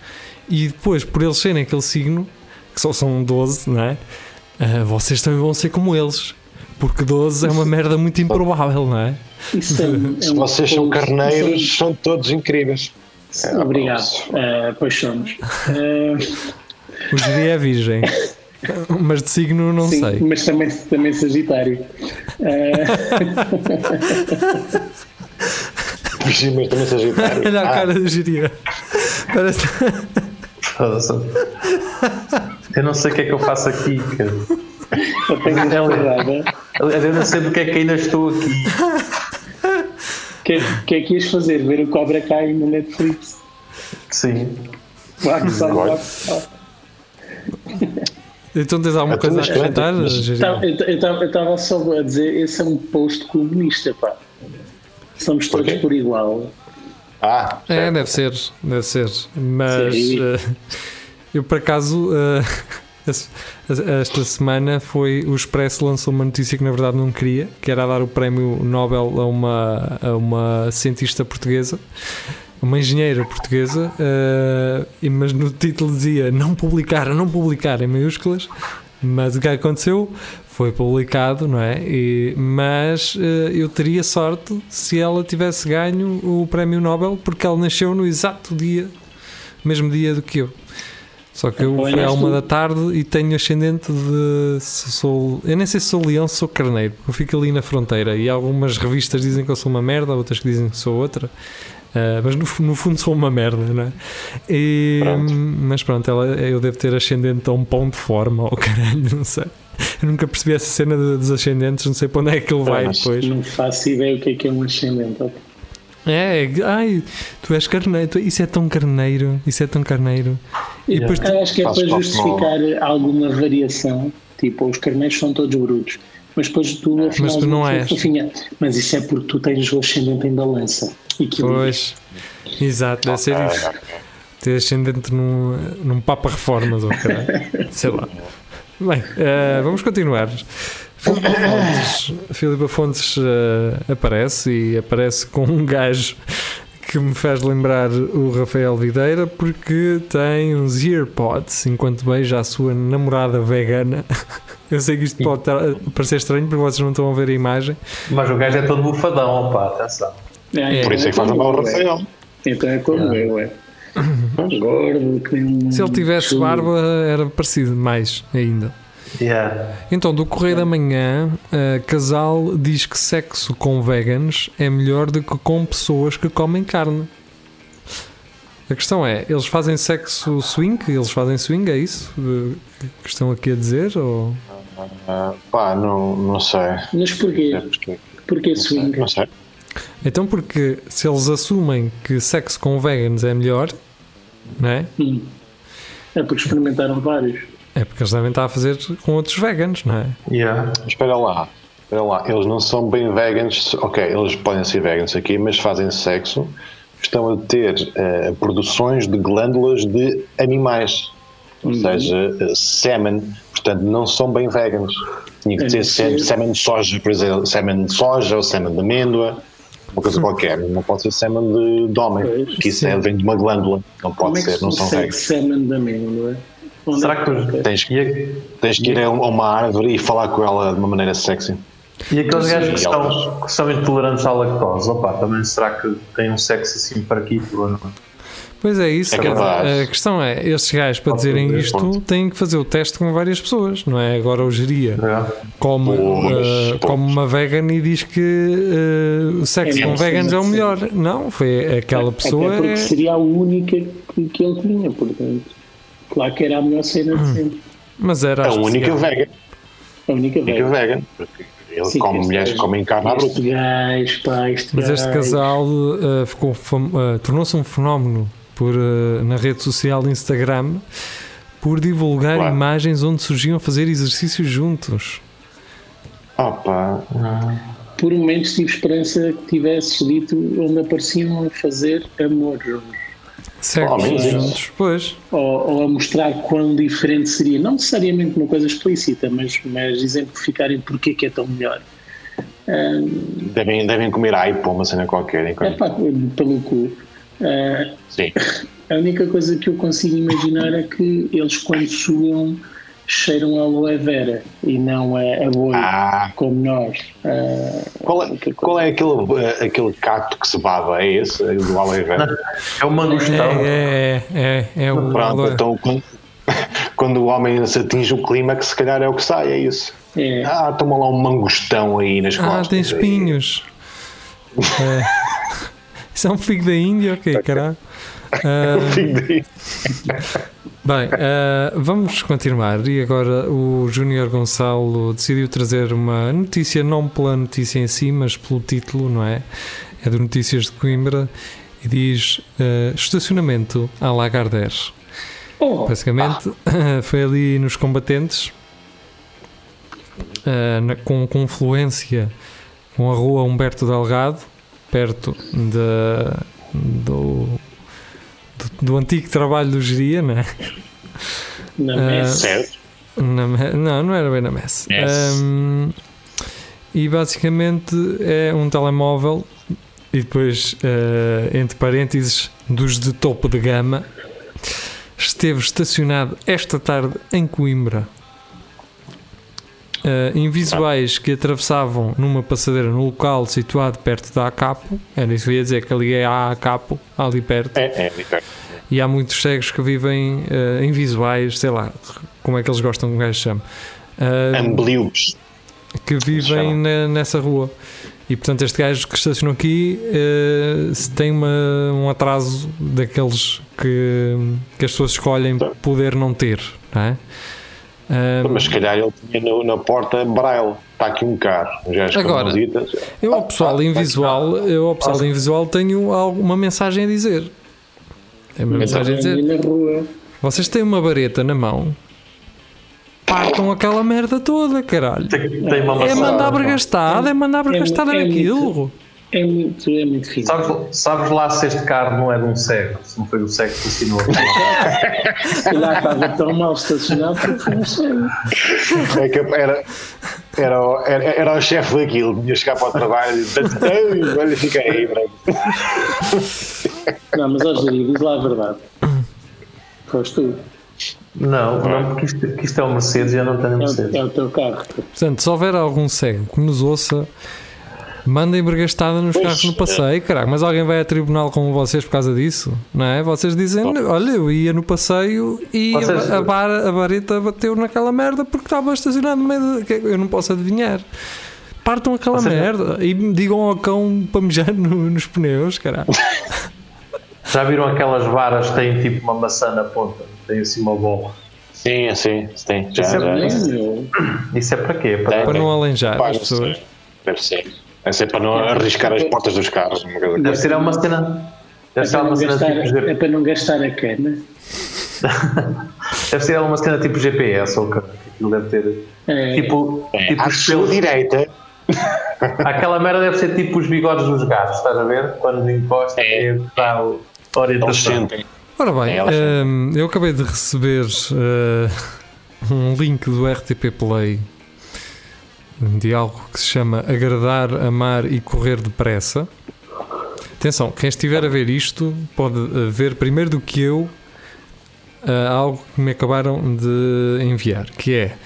e depois, por eles serem aquele signo, que só são 12, não é? Ah, vocês também vão ser como eles, porque 12 é uma merda muito improvável, não é? Isso é, um- é Se vocês são carneiros, são todos incríveis. é- Obrigado. Eh, pois somos. O Jiri é virgem, mas de signo não sim, sei. mas também, também Sagitário. Sim, mas também Sagitário. Olha a Ah, cara do Jiri. Parece... Eu não sei o que é que eu faço aqui, cara. eu tenho uma verdade. Aliás, eu não sei porque é que ainda estou aqui. O que, que é que ias fazer? Ver o Cobra Kai no Netflix? Sim. Claro Agora. Então tens alguma Então, coisa a acrescentar? Tá, Eu estava só a dizer, esse é um post comunista, pá. Somos todos Porquê? por igual. Ah, É, certo. deve ser, deve ser. Mas eh, eu por acaso es- esta semana foi o Expresso lançou uma notícia que na verdade não queria, que era dar o prémio Nobel a uma, a uma cientista portuguesa, uma engenheira portuguesa, e- mas no título dizia não publicar, não publicar em maiúsculas. Mas o que aconteceu foi publicado, não é? E- mas eh, eu teria sorte se ela tivesse ganho o prémio Nobel, porque ela nasceu no exato dia, mesmo dia do que eu. Só que eu fui à uma da tarde e tenho ascendente de. Sou, eu nem sei se sou leão, se sou carneiro, porque eu fico ali na fronteira e algumas revistas dizem que eu sou uma merda, outras que dizem que sou outra. Ah, mas no, no fundo sou uma merda, não é? E- Pronto. Mas pronto, ela, eu devo ter ascendente a um pão de forma, ou caralho, não sei. Eu nunca percebi essa cena de- dos ascendentes, não sei para onde é que ele vai depois. Não faço ideia o que é que é um ascendente. ok? É, ai, tu és carneiro, tu- isso é tão carneiro, isso é tão carneiro. E depois tu- Eu acho que é para justificar alguma variação. Tipo, os carneiros são todos brutos. Mas depois tu, afinal, Mas tu não és. fofinha. Mas isso é porque tu tens o ascendente em balança. Pois, exato, deve ser isso. Ter ascendente num, num Papa Reformas, ou caralho. sei lá. Bem, eh, vamos continuar. Filipe Fontes, Filipe Fontes eh, aparece e aparece com um gajo que me faz lembrar o Rafael Videira porque tem uns earpods enquanto beija a sua namorada vegana. Eu sei que isto pode tar- parecer estranho porque vocês não estão a ver a imagem. Mas o gajo é todo bufadão, opá, atenção. Ah, Por isso é que faz como mal o é. Rafael. Então é como eu, é. Gordo, que nem um Se ele tivesse chulo. barba, era parecido mais ainda. Yeah. Então, do Correio da Manhã, uh, casal diz que sexo com veganos é melhor do que com pessoas que comem carne. A questão é, eles fazem sexo swing? Eles fazem swing, é isso? Uh, que estão aqui a dizer? Ou... Ah, pá, não, não sei. Mas porquê? Porque- Porquê não sei, swing? Não sei. Então, porque se eles assumem que sexo com veganos é melhor, não é? Hum. É porque experimentaram vários. É porque eles devem estar a fazer com outros veganos, não é? Yeah. Espera lá. Espera lá. Eles não são bem veganos. Ok, eles podem ser veganos aqui, mas fazem sexo. Estão a ter eh, produções de glândulas de animais. Ou seja, eh, sêmen. Portanto, não são bem veganos. Tinha que sê- sêmen de soja, por exemplo, sêmen de soja ou sêmen de amêndoa. Uma coisa qualquer. Não pode ser sêmen de, de homem. Pois. Porque isso é, vem de uma glândula. Não Como pode é que ser, se não são veganos. semen de amêndoa? Onde Será é que toca? Tens que, E, tens que ir a uma árvore e falar com ela de uma maneira sexy. e aqueles gajos que são, que são intolerantes à lactose, opá, também será que têm um sexo assim parquito ou não? Pois é isso. É capaz. a questão é, estes gajos para dizerem isto têm que fazer o teste com várias pessoas, não é? Agora o geria Yeah. come, Pois, eh, pois. come uma vegan e diz que o sexo É com veganos é o melhor. Não, foi aquela pessoa. Até porque é- seria a única que, que ele tinha, portanto. Claro que era a melhor cena de sempre. Mas era A única vegan. A única A única vegan. Porque ele Sim, come mulheres que gajo- comem carne à bruta. Mas este casal uh, ficou fam- uh, tornou-se um fenómeno por, uh, na rede social Instagram por divulgar Claro. imagens onde surgiam a fazer exercícios juntos. Opa, Por momentos tive esperança que tivesse dito onde apareciam a fazer amor juntos. Menos isso. juntos. Pois. Ou, ou a mostrar quão diferente seria. Não necessariamente uma coisa explícita, mas, mas exemplificarem porque é que é tão melhor. Ahm, devem, devem comer aipo ou uma cena qualquer. é enquanto- pá, pelo cu. Ah, Sim. a única coisa que eu consigo imaginar é que eles, quando suam, cheiram a aloe vera e não a, a boi, Ah, como nós. Ah, qual é, qual é aquele, eh, aquele cacto que se baba? É esse? É do aloe vera? É o mangostão. É, é, é, é o Pronto, aloe. então quando, quando o homem se atinge o clima, que se calhar é o que sai, é isso. é, Ah, toma lá um mangostão aí nas Ah, costas. tem espinhos. É. Isso é um figo da Índia, ok, caralho. Ah, Bem, eh, vamos continuar. E agora o Júnior Gonçalo decidiu trazer uma notícia, não pela notícia em si, mas pelo título, não é? É de Notícias de Coimbra e diz eh, Estacionamento à Lagardère. oh, Basicamente, foi ali nos combatentes, eh, na- com confluência com a rua Humberto Delgado, perto da, do, do, do antigo trabalho do Geria, não é? na ah, mesa. Certo? Na não, não era bem na messe. Messe. Um, e basicamente é um telemóvel e depois, eh, entre parênteses, dos de topo de gama, esteve estacionado esta tarde em Coimbra. Eh, invisuais que atravessavam numa passadeira no local situado perto da ACAPO, era isso que eu ia dizer, que ali é a ACAPO, ali perto. É, é, é. E há muitos cegos que vivem eh, invisuais, sei lá, como é que eles gostam que um gajo chame, Ah, Ambliubes. que vivem na- nessa rua. E portanto, este gajo que estacionou aqui eh, se tem uma- um atraso daqueles que, que as pessoas escolhem poder não ter, não é? Ah, Mas se calhar ele tinha no- na porta braille. Está aqui um carro. Um com Agora, eu ao pessoal invisual, eu ao pessoal invisual tenho alguma mensagem a dizer. Tem uma mensagem a dizer. Vocês têm uma vareta na mão, partam aquela merda toda, caralho. Tem, tem uma É mandar bregastada, é mandar bregastada é naquilo. muito- É muito, é muito fino. Sabes, sabes lá se este carro não é de um cego, se não foi o cego que ensinou. Se calhar estava tão mal estacionado porque não sei. É que era, era, o- era, era o chefe daquilo. Tinha que chegar para o trabalho e olha, fica aí, branco. Não, mas ó Jiri, diz lá a verdade. Foste tu. Não, não, porque isto, que isto é um Mercedes e eu não tenho É Mercedes. o, é o teu carro. Portanto, se houver algum cego que nos ouça, mandem bregastada nos Pois, carros no passeio, caralho. Mas alguém vai a tribunal com vocês por causa disso, não é? Vocês dizem, olha, eu ia no passeio e Vocês- a, a, bar, a vareta bateu naquela merda porque estava estacionado no meio de... que Eu não posso adivinhar. Partam aquela Vocês- merda e digam ao cão para mejar no- nos pneus, caralho. Já viram aquelas varas que têm tipo uma maçã na ponta? Tem assim uma bola. Sim, sim, sim. Já, Isso é já. Isso é para quê? Para É. Para não alenjar as pessoas. Deve ser. Deve ser para não arriscar as portas dos carros. uma coisa Deve ser uma cena. É Deve ser para, não uma cena gastar, tipo é para não gastar a cana. Deve ser uma cena tipo GPS ou que aquilo deve ter. É, Tipo, assim. tipo À os sua direita, Aquela merda deve ser tipo os bigodes dos gatos, estás a ver? Quando encosta É. é. dá a eles orientação. Ora bem, É, hum, eu acabei de receber eh, um link do RTP Play de algo que se chama Agradar, Amar e Correr Depressa. Atenção, quem estiver a ver isto pode eh, ver primeiro do que eu eh, algo que me acabaram de enviar, que é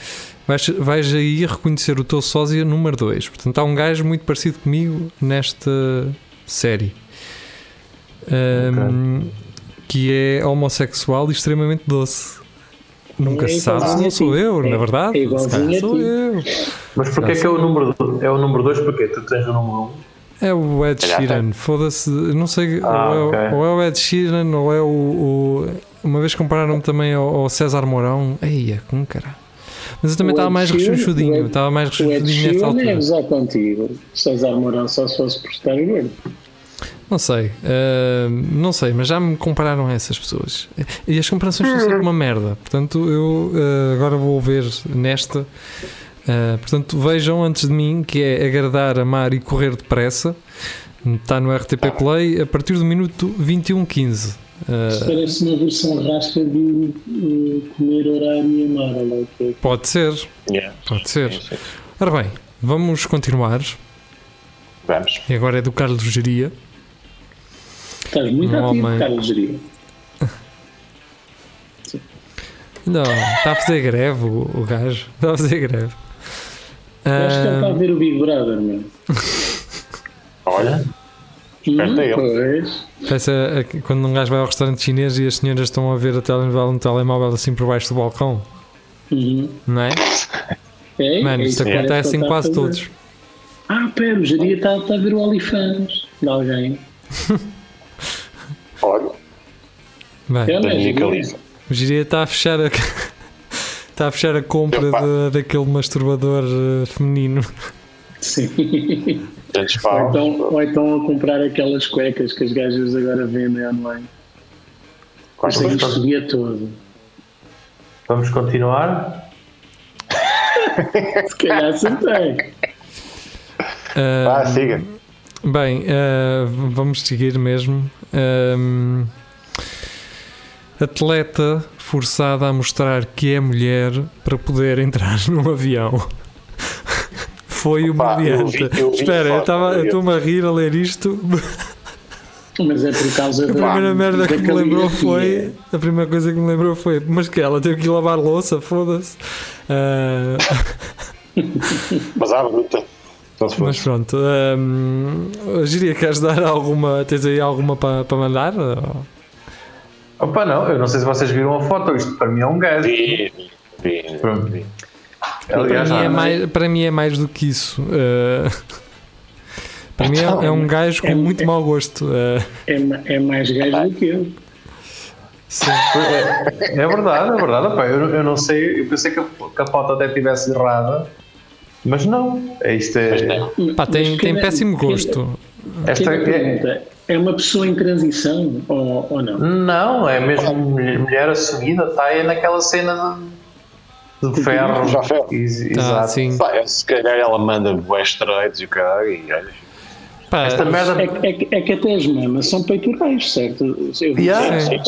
vais, vais aí reconhecer o teu sósia número 2. Portanto, há um gajo muito parecido comigo nesta série. Hum, que é homossexual e extremamente doce. Nunca É se sabe se igualzinho não sou eu, É- na verdade. é Se igualzinho sou ti. eu. Mas porquê que é o número do- é o número 2? Porque tu tens o número 1. Um. É o Ed Sheeran, foda-se, não sei, Ah, ou, é, ok. o- ou é o Ed Sheeran ou é o, o uma vez compararam-me também ao, ao César Mourão. Eia, com cara. Mas eu também O estava Ed mais rechonchudinho. o Ed- Estava mais O Ed rechonchudinho nessa Sheeran é altura. gozar contigo. César Mourão só se fosse por estar gordo. Não sei, ah, não sei, mas já me compararam a essas pessoas. E as comparações são sempre uma merda. Portanto, eu ah, agora vou ver nesta. Ah, portanto, vejam antes de mim que é agradar, amar e correr depressa. Está no RTP Play a partir do minuto 21.15. Ah, Parece uma versão rasca de uh, comer horário e amar. olha lá o que é. pode ser, Yeah. pode ser. Sim. Ora bem, vamos continuar. Vamos. E agora é do Carlos Geria. Estás muito Um ativo, homem- Carlos Geria. Não, está a fazer greve o, o gajo. Está a fazer greve. Eu Acho que ele está a ver o Big Brother, meu. Olha, Esperto é ele. Pois. Parece a- a- quando um gajo vai ao restaurante chinês e as senhoras estão a ver a telenovela no telemóvel assim por baixo do balcão, Uhum. não é? É, Mano, é isto que parece acontece que em a quase todos. Ah, pera, o Geria está, está a ver o OnlyFans de alguém. olha, Bem, É, não é? Caliça. o Giria está a fechar a, está a, fechar a compra de- daquele masturbador eh, feminino. Sim. Ou então, ou então a comprar aquelas cuecas que as gajas agora vendem online. Quais Isso aí são os- subia todo. Vamos continuar? Se calhar acertei. Ah, Ah, siga. Bem, v- vamos seguir mesmo. Ahm, atleta forçada a mostrar que é mulher para poder entrar num avião. Foi Opa, eu humilhante. vi- eu vi Espera, eu estava- eu eu vi. estou-me a rir a ler isto. Mas é por causa A da. primeira merda que da me lembrou foi. A primeira coisa que me lembrou foi. Mas que ela teve que ir lavar louça, foda-se. Ah, Mas há bruta. Então se mas pronto. Um, Giria, queres dar alguma. Tens aí alguma para para mandar? Opa, não, eu não sei se vocês viram a foto, isto para mim é um gajo. Vi. Para Aliás, mim, é mais, para mim é mais do que isso. Uh, para mim é, é um gajo com É- muito é- mau gosto. Uh, É, ma- é mais gajo do que eu. sim. É, é verdade, é verdade. Opa, eu, eu não sei, eu pensei que a, que a foto até estivesse errada, mas não. É isto é. não. Pá, tem, tem péssimo gosto. Esta é, pergunta, é uma pessoa em transição ou, ou não? não, é mesmo mulher, mulher assumida, está aí naquela cena de, de ferro. Já ferro. Ex- Tá, Exato. sim. Pá, se calhar ela manda bué e o caralho e olha. Pá, Esta merda. É, que- é, é que até as mamas são peitorais, certo? Eu vi Yeah. Sim.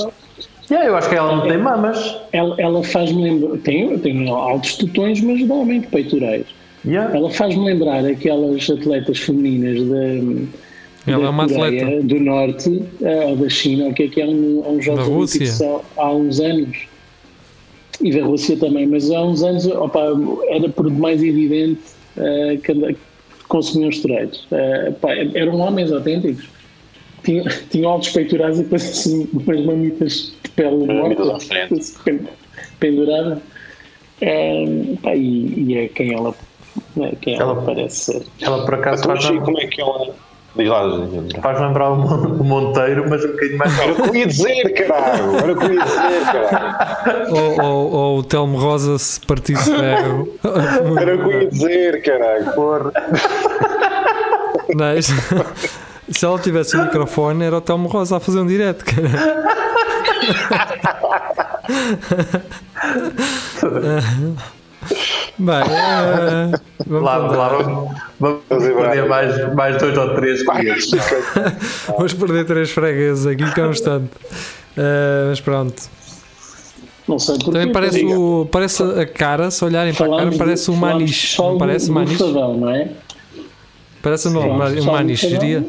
Yeah, eu acho que ela não tem mamas. Ela, ela faz-me lembrar. Tem, tem altos tutões, mas normalmente peitorais. Yeah. Ela faz-me lembrar aquelas atletas femininas da, Ela da é uma Coreia atleta. do Norte eh, ou da China, o que é que é um, um Jogos Da Rússia. Olímpicos há, uns anos. E da Rússia também, mas há uns anos opa, era por demais evidente eh, que consumiam esteroides. Eh, pá, eram homens autênticos. Tinham, tinham altos peitorais e depois assim umas mamitas de pele morta, pendurada. Eh, pá, e, e é quem ela, é quem ela, Ela- parece ser. Ela por acaso Então, faz, Chico, como é que ela. Diz lá, faz lembrar o Mon- o Monteiro, mas um bocadinho mais Era o que eu ia dizer, caralho! Era o que eu ia dizer, caralho! ou, ou, ou o Telmo Rosa se partisse ferro. Era o que eu ia dizer, caralho! Porra! Mas, se ela tivesse o microfone, era o Telmo Rosa a fazer um direto, cara. Bem, eh, vamos, Lá, lá vamos, vamos Fazer perder mais, mais dois ou três clientes. Vamos perder três fregueses aqui constante. Eh, mas pronto. Não sei porquê. Também parece, o, parece a cara, se olharem para a cara, parece um maniche. só Não parece maniche? Fadão, não é? Parece um, um maniche, diria.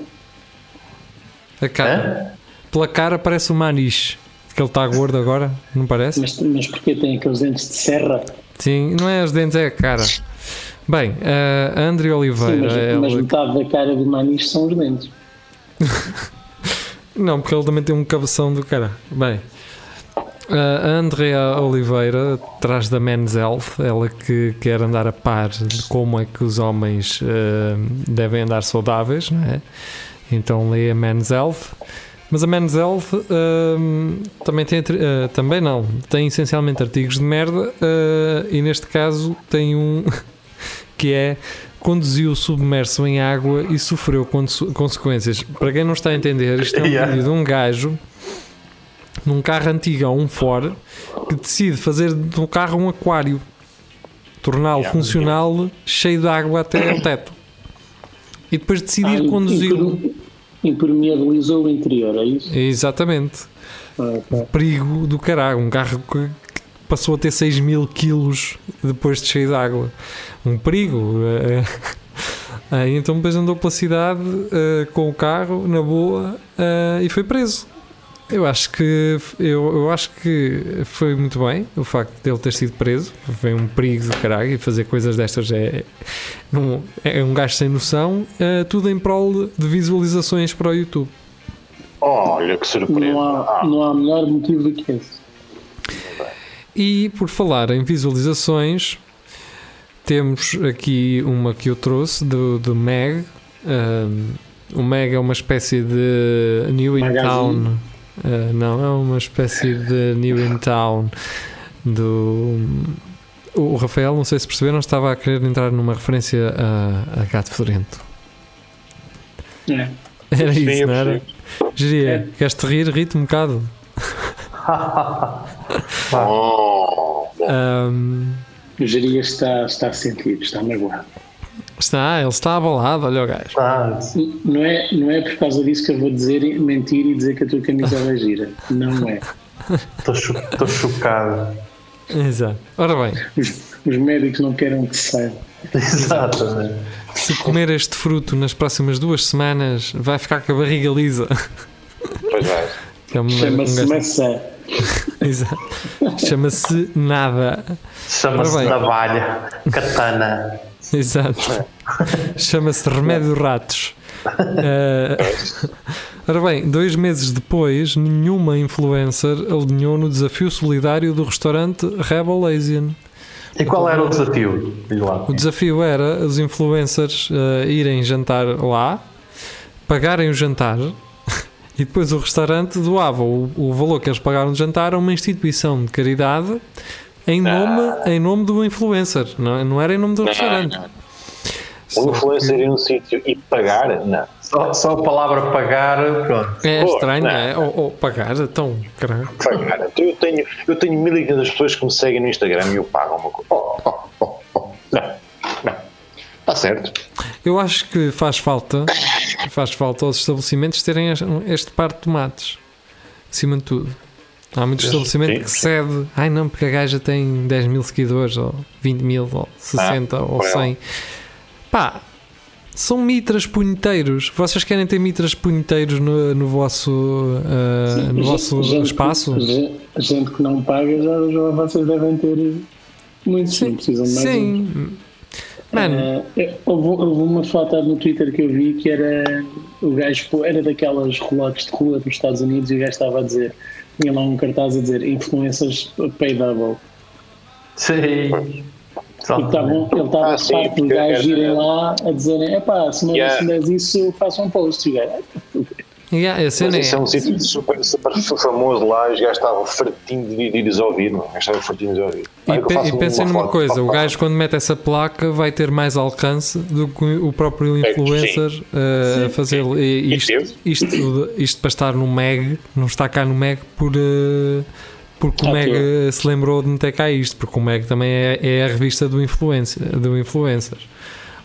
A cara. Pela cara parece um maniche. Que ele está gordo agora, não parece? Mas, mas porque tem aqueles dentes de serra? Sim, não é os dentes, é a cara. Bem, a André Sim, Oliveira. mas, ela- mas metade da cara do maniche são os dentes. Não, porque ele também tem um cabeção do cara. Bem, a Andrea Oliveira, atrás da Men's Health, ela que quer andar a par de como é que os homens eh, devem andar saudáveis, não é? Então lê a Men's Health. Mas a Men's Health hum, também tem, eh, também não, tem essencialmente artigos de merda eh, e neste caso tem um que é conduziu submerso em água e sofreu conse- consequências. Para quem não está a entender, isto é um Yeah. vídeo de um gajo num carro antigo, um Ford, que decide fazer do carro um aquário, torná-lo Yeah. funcional, cheio de água até ao teto. E depois decidir Ah, conduzi-lo. Imper- Impermeabilizou o interior, é isso? Exatamente. Ah, tá. perigo do caralho. Um carro que passou a ter 6 mil quilos depois de cheio de água. Um perigo. eh, eh, então depois andou pela cidade eh, com o carro na boa e foi preso. Eu acho que eu, eu acho que foi muito bem o facto de ele ter sido preso. Foi um perigo do caralho e fazer coisas destas é, não, é um gajo sem noção. eh, tudo em prol de visualizações para o YouTube. Olha que surpresa. Não, há, Ah, não há melhor motivo do que esse. E por falar em visualizações, temos aqui uma que eu trouxe do, do Meg. Um, o Meg é uma espécie de New in Magazine. Town. Uh, não, é uma espécie de New in Town do. O Rafael, não sei se perceberam, estava a querer entrar numa referência a, a Gato Fedorento. É. Era Sim, isso, não era? Geria, É. queres-te rir? Ri-te um bocado. oh. Um, O Jeria está, está sentido, está magoado. Está, ele está abalado, olha o gajo. Ah, Não é, não é por causa disso que eu vou dizer mentir e dizer que a tua camisola é gira. Não é. Estou cho- chocado. Exato. Ora bem, Os, os médicos não querem que se saiba. Exatamente. se comer este fruto nas próximas duas semanas, vai ficar com a barriga lisa. Pois. Que é uma- Chama-se maçã. Exato. Chama-se nada. Chama-se navalha, katana. Exato. Chama-se remédio ratos. Eh, ora bem, dois meses depois, nenhuma influencer alinhou no desafio solidário do restaurante Rebel Asian. E qual era o desafio? O desafio era os influencers eh, irem jantar lá, pagarem o jantar e depois o restaurante doava o, o valor que eles pagaram de jantar a uma instituição de caridade em nome, em nome do influencer, não, é? não era em nome do restaurante. Só Um influencer que ir num sítio e pagar? Não. Só, só a palavra pagar, pronto. É estranho, não. é? Ou, ou pagar, então, caralho. Pagar. Então eu tenho, eu tenho 1500 pessoas que me seguem no Instagram e eu pago uma coisa. Oh, oh, oh, oh. Não, não. Está certo. Eu acho que faz falta, faz falta aos estabelecimentos terem este- este par de tomates, acima de tudo. Há muitos estabelecimentos que sim. cede, ai não, porque a gaja tem 10 mil seguidores, ou 20 mil, ou 60, ou foi 100. Pá, são mitras punheteiros. Vocês querem ter mitras punheteiros no, no vosso, ah, no vosso Gente- espaço? Gente, gente que não paga, já, já vocês devem ter muito, sim, precisam de mais um. Sim. Mano, Eh, houve, houve uma foto no Twitter que eu vi que era o gajo, era daquelas relotes de rua dos Estados Unidos e o gajo estava a dizer, tinha lá um cartaz a dizer influencers pay double. Sim. E estavam, ele estava Ah, a parte porque gajos irem lá a dizerem, epá, se não Yeah. isso, faça um post. E o gajo, yeah, Mas isso é um sítio super, super famoso lá. Os gajos estavam fartinhos de, de lhes ouvir. Não? Estavam de ouvir. E, pe- e pensem uma numa foto. coisa: o gajo, quando mete essa placa, vai ter mais alcance do que o próprio É, influencer uh, a fazer. E E isto, isto, isto para estar no Meg, não está cá no Meg por. uh, porque o Ah, Meg uh, se lembrou de meter cá isto, porque o Meg também é, é a revista do influencer, do influencer.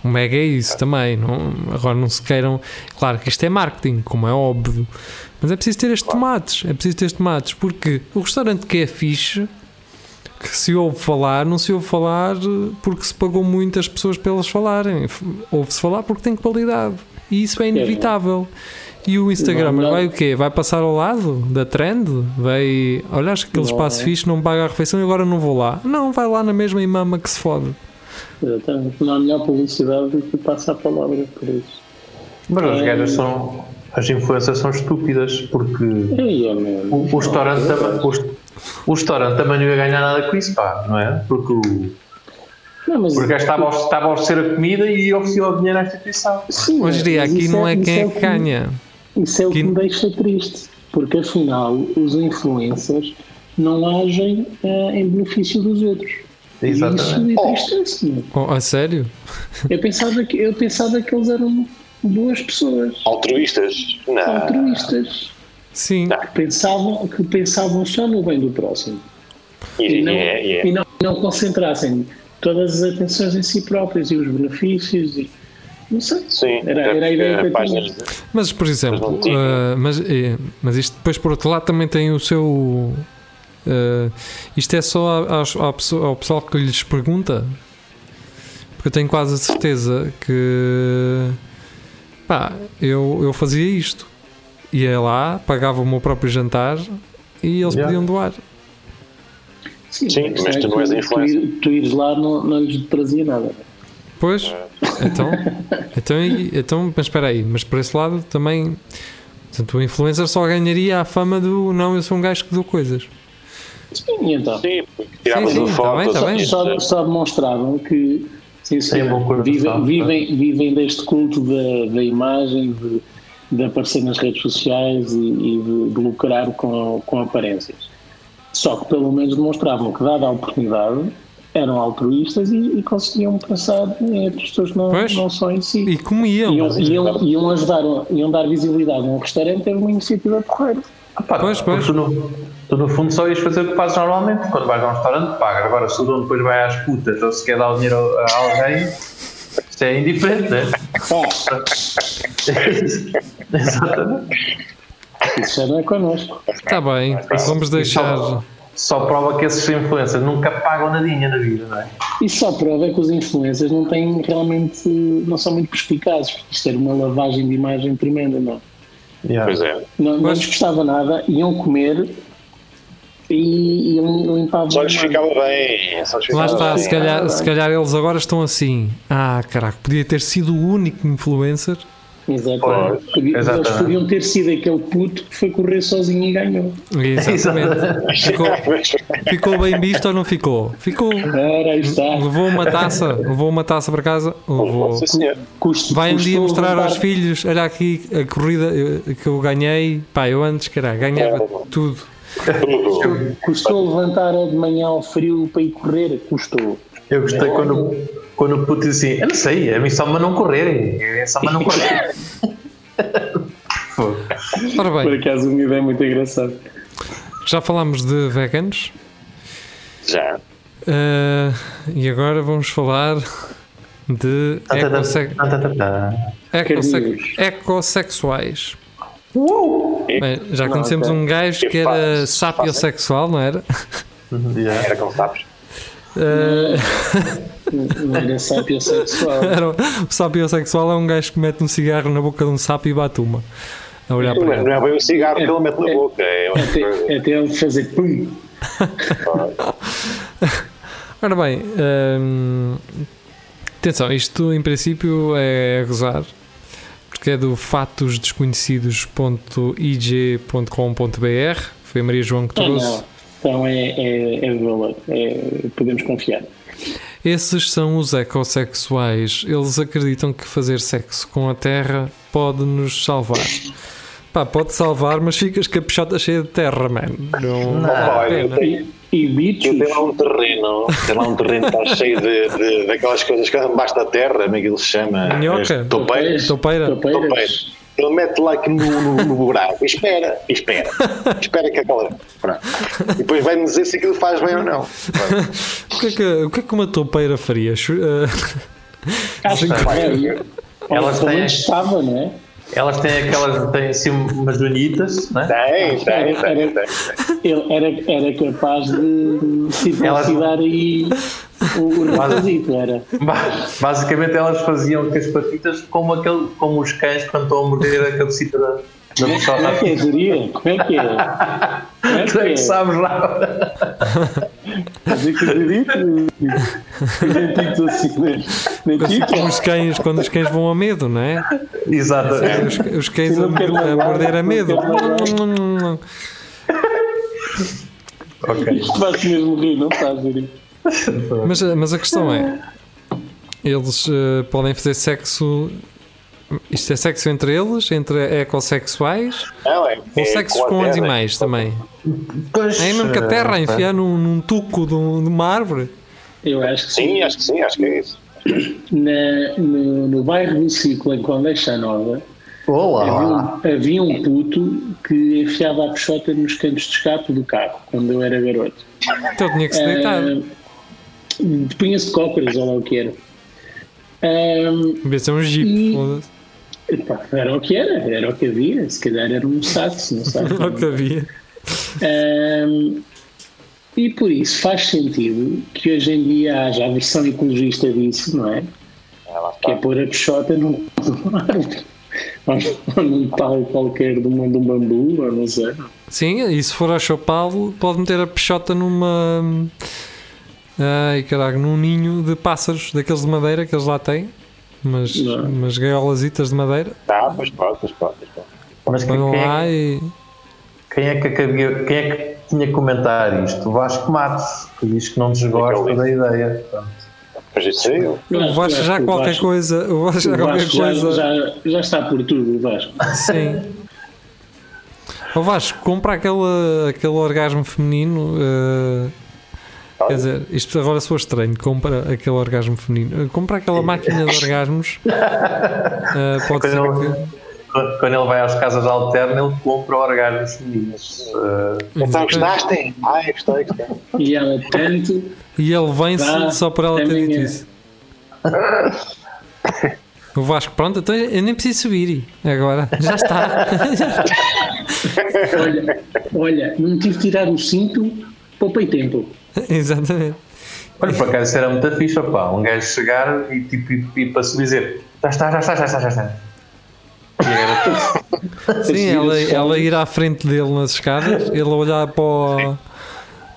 O Meg é isso também. Não, agora não se queiram. Claro que isto é marketing, como é óbvio. Mas é preciso ter estes tomates. É preciso ter estes tomates. Porque o restaurante que é fixe, que se ouve falar, não se ouve falar porque se pagou muitas pessoas para elas falarem. Ouve-se falar porque tem qualidade. E isso é inevitável. E o Instagram Não, não. vai o quê? Vai passar ao lado da trend? Vai. Olha, acho que aquele Não. espaço fixe não paga a refeição e agora não vou lá. Não, vai lá na mesma e mama que se fode. Exatamente. Não há melhor publicidade do que passar a palavra por isso. Mas as É. gajas são. As influências são estúpidas porque é mesmo. o, o restaurante também. O, o restaurante também não ia ganhar nada com isso, pá, não é? Porque o, Não, mas, porque gajo estava a, estava a oferecer a comida e oferecia o dinheiro à instituição. Sim, Hoje em dia mas aqui não é isso quem é que ganha. Isso é o que me deixa triste. porque afinal os influencers não agem eh, em benefício dos outros. E isso Exatamente. entristece-me. Oh, a sério? Eu pensava, que, eu pensava que eles eram boas pessoas, Altruístas? Não. altruístas, Sim. que pensavam, que pensavam só no bem do próximo. E, e não, e é, e é. e não, não concentrassem todas as atenções em si próprios e os benefícios. E, não sei. Sim, Era- era a porque ideia que eu tinha. Mas, por exemplo, não tinha. ah, mas, eh, mas isto depois, por outro lado, também tem o seu. Ah, isto é só aos- ao, pessoal, ao pessoal que lhes pergunta, porque eu tenho quase a certeza que. Pá, eu, eu fazia isto. Ia lá, pagava o meu próprio jantar e eles Yeah. podiam doar. Sim, Sim, mas tu é não és influencer. Tu, tu ires lá não, não lhes trazia nada. Pois, então, então, então, mas espera aí, mas por esse lado também, portanto, o influencer só ganharia a fama do não, eu sou um gajo que dou coisas. Sim, então? Sim, porque Sim, sim, uma tá foto. bem, tá bem. Só, só demonstravam que sim, sim, vivem, tá? vivem, vivem deste culto da, da imagem, de, de aparecer nas redes sociais e, e de, de lucrar com, com aparências. Só que pelo menos demonstravam que, dada a oportunidade, eram altruístas e, e conseguiam pensar em outras pessoas que não, Pois. não só em si. E comiam. Iam, iam, iam ajudar, iam dar visibilidade a um restaurante, era uma iniciativa porreira. Ah, pá, Pois, pois. Tu, tu no fundo só ias fazer o que fazes normalmente. Quando vais a um restaurante, pagas. Agora, se o dono depois vai às putas ou se quer dar o dinheiro a alguém, isto é indiferente, né? Exatamente. isso já não é connosco. Está bem, vamos deixar. Só, só prova que esses influencers nunca pagam nadinha na vida, não é? Isso só prova é que os influencers não têm realmente, não são muito perspicazes, porque isto era uma lavagem de imagem tremenda, não. Pois é. Não, não lhes custava nada, iam comer e iam limpavam. Só lhes ficava bem. Só lhes Lá está, bem. se calhar, se calhar eles agora estão assim. Ah, caraca, podia ter sido o único influencer. Podia- Eles exatamente. podiam ter sido aquele puto que foi correr sozinho e ganhou. Exatamente. Ficou, ficou bem visto ou não ficou? Ficou. Aí está. Levou uma taça, levou uma taça para casa. Levou. Sim, senhor. Custo, Vai um dia mostrar levantar- aos filhos: olha aqui a corrida eh, que eu ganhei. Pá, eu antes, caralho, ganhava tudo. Custou levantar de manhã ao frio para ir correr? Custou. Eu gostei quando, quando o puto disse assim: Eu não sei, a mim só me não correrem. É só me não correrem. Fogo. Ora Por bem, acaso uma ideia muito engraçada. já falámos de veganos. Já. eh, e agora vamos falar de ecosse- ecosse- Carnívoros. ecossexuais. Bem, já Não, conhecemos um gajo que Que era sapiosexual, não era? Yeah. Era como sabes. Eh, Não era sapiosexual. era, o sapiosexual é um gajo que mete um cigarro na boca de um sapo e bate uma. A olhar Não para é ele. não é bem o cigarro que ele mete na boca. É coisa. Até, até ele fazer pum. Ora bem, hum, atenção, isto em princípio é gozar, porque é do fatosdesconhecidos.ig.com.br. Foi a Maria João que Ah, trouxe. não. Então é, é, é de valor. É, podemos confiar. Esses são os ecossexuais. Eles acreditam que fazer sexo com a terra pode nos salvar. Pá, pode salvar, mas ficas com a peixota cheia de terra, mano. Não, não vale a pena. E, e Eu bichos. tenho lá um terreno, tem lá um terreno que está cheio de, de, daquelas coisas que embaixo da terra, como é que ele se chama? Minhoca. As Topeiras. Topeira. Topeiras. Topeiras. Ele mete lá aqui no, no, no buraco e espera, e espera, espera que aquela. Pronto. E depois vai-me dizer se aquilo faz bem ou não. O que, é que, o que é que uma topeira faria? Acho que é. Elas Pelo menos estava, não é? Elas têm aquelas, têm assim umas dunitas, né? Tem, tem, tem. tem. Ele era, era capaz de circuncidar aí o, o requisito, era. Ba- Basicamente elas faziam com as patitas como, aquele, como os cães quando estão a morder a cabecita da Como é que é, Jeria? Como é que é? Como é Tu é que que é? sabes lá. Fazer que dentitos assim, né? Como Dentitos? os cães, quando os cães vão a medo, não é? Exato. Os, os cães a, a morder a medo. quero mandar. Ok. Isto faz-te mesmo rir, não faz, Jerito? Mas, mas a questão é: eles eh, podem fazer sexo. Isto é sexo entre eles, entre ecossexuais Não, é, ou é sexos com terra. animais também? Pois, É mesmo que a terra a eh, enfiar num, num tuco de, um- de uma árvore? Eu acho que sim. Sim, acho que sim, acho que é isso. Na- no, no bairro do Ciclo, em Condeixa Nova, Olá! havia um, havia um puto que enfiava a peixota nos cantos de escape do carro, quando eu era garoto. Então tinha que se deitar. Ah, Punha-se de cócoras, ou lá o que era. Ah, Devia ser um jeep. e- foda-se. Era o que era, era o que havia. Se calhar era um saxo, não sabe? Não que havia. Ahm, e por isso faz sentido que hoje em dia haja a versão ecologista disso, não é? Lá Que é pôr a peixota num, ou num tal qualquer de um, de um bambu, ou não sei. Sim, e se for a chopá-lo, pode meter a peixota numa. Ai caralho, num ninho de pássaros daqueles de madeira que eles lá têm. Mas, Não. mas gaiolasitas de madeira. Tá, pois pode, pois pode, pois pode. Mas quem, Põem quem, lá é, e. quem, é que acabia, quem é que tinha que comentar isto? O Vasco Matos, que diz que não desgosta da ideia. Mas isso é eu. O Vasco já que qualquer Vasco- coisa. O Vasco já qualquer já, coisa. já, já está por tudo, o Vasco. Sim. O Vasco, compra aquele, aquele orgasmo feminino. eh, quer dizer, isto agora sou estranho. Compra aquele orgasmo feminino. Eh, Compra aquela máquina de orgasmos. eh, pode ser Quando que. ele, quando quando ele vai às casas alternas, ele compra orgasmos femininos. Eh, Então gostaste? Ai, gostei, gostei. E ela tanto. E ele vem-se Vá, só por ela ter dito é. isso. O Vasco, pronto, então eu nem preciso subir. Agora, já está. Olha, olha, não tive de tirar o cinto, poupei tempo. Exatamente. olha, por acaso isso era muita ficha, pá. Um gajo chegar e tipo e, e para se dizer já está, já está, já está, já está. E era Sim, ela, ela ir à frente dele nas escadas, ele olhar para o,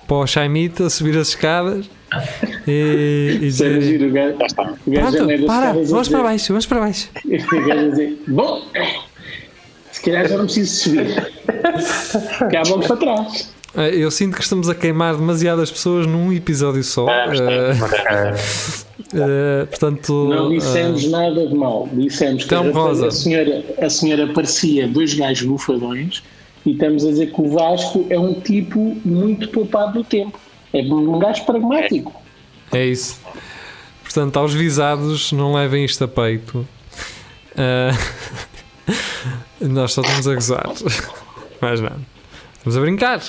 para o Chaimita, subir as escadas e, e era dizer: giro, o gajo, o gajo Pronto, para, vamos dizer- para baixo, vamos para baixo. O gajo a dizer, bom, se calhar já não preciso subir. Cá vamos para trás. Eh, Eu sinto que estamos a queimar demasiadas pessoas num episódio só. Ah, eh, portanto, Não dissemos nada de mal. Dissemos que Rosa. a, senhora, a senhora parecia dois gajos bufadões e estamos a dizer que o Vasco é um tipo muito poupado do tempo. É um gajo pragmático. É isso. Portanto, aos visados, não levem isto a peito. Nós só estamos a gozar. Mais nada. Estamos a brincar,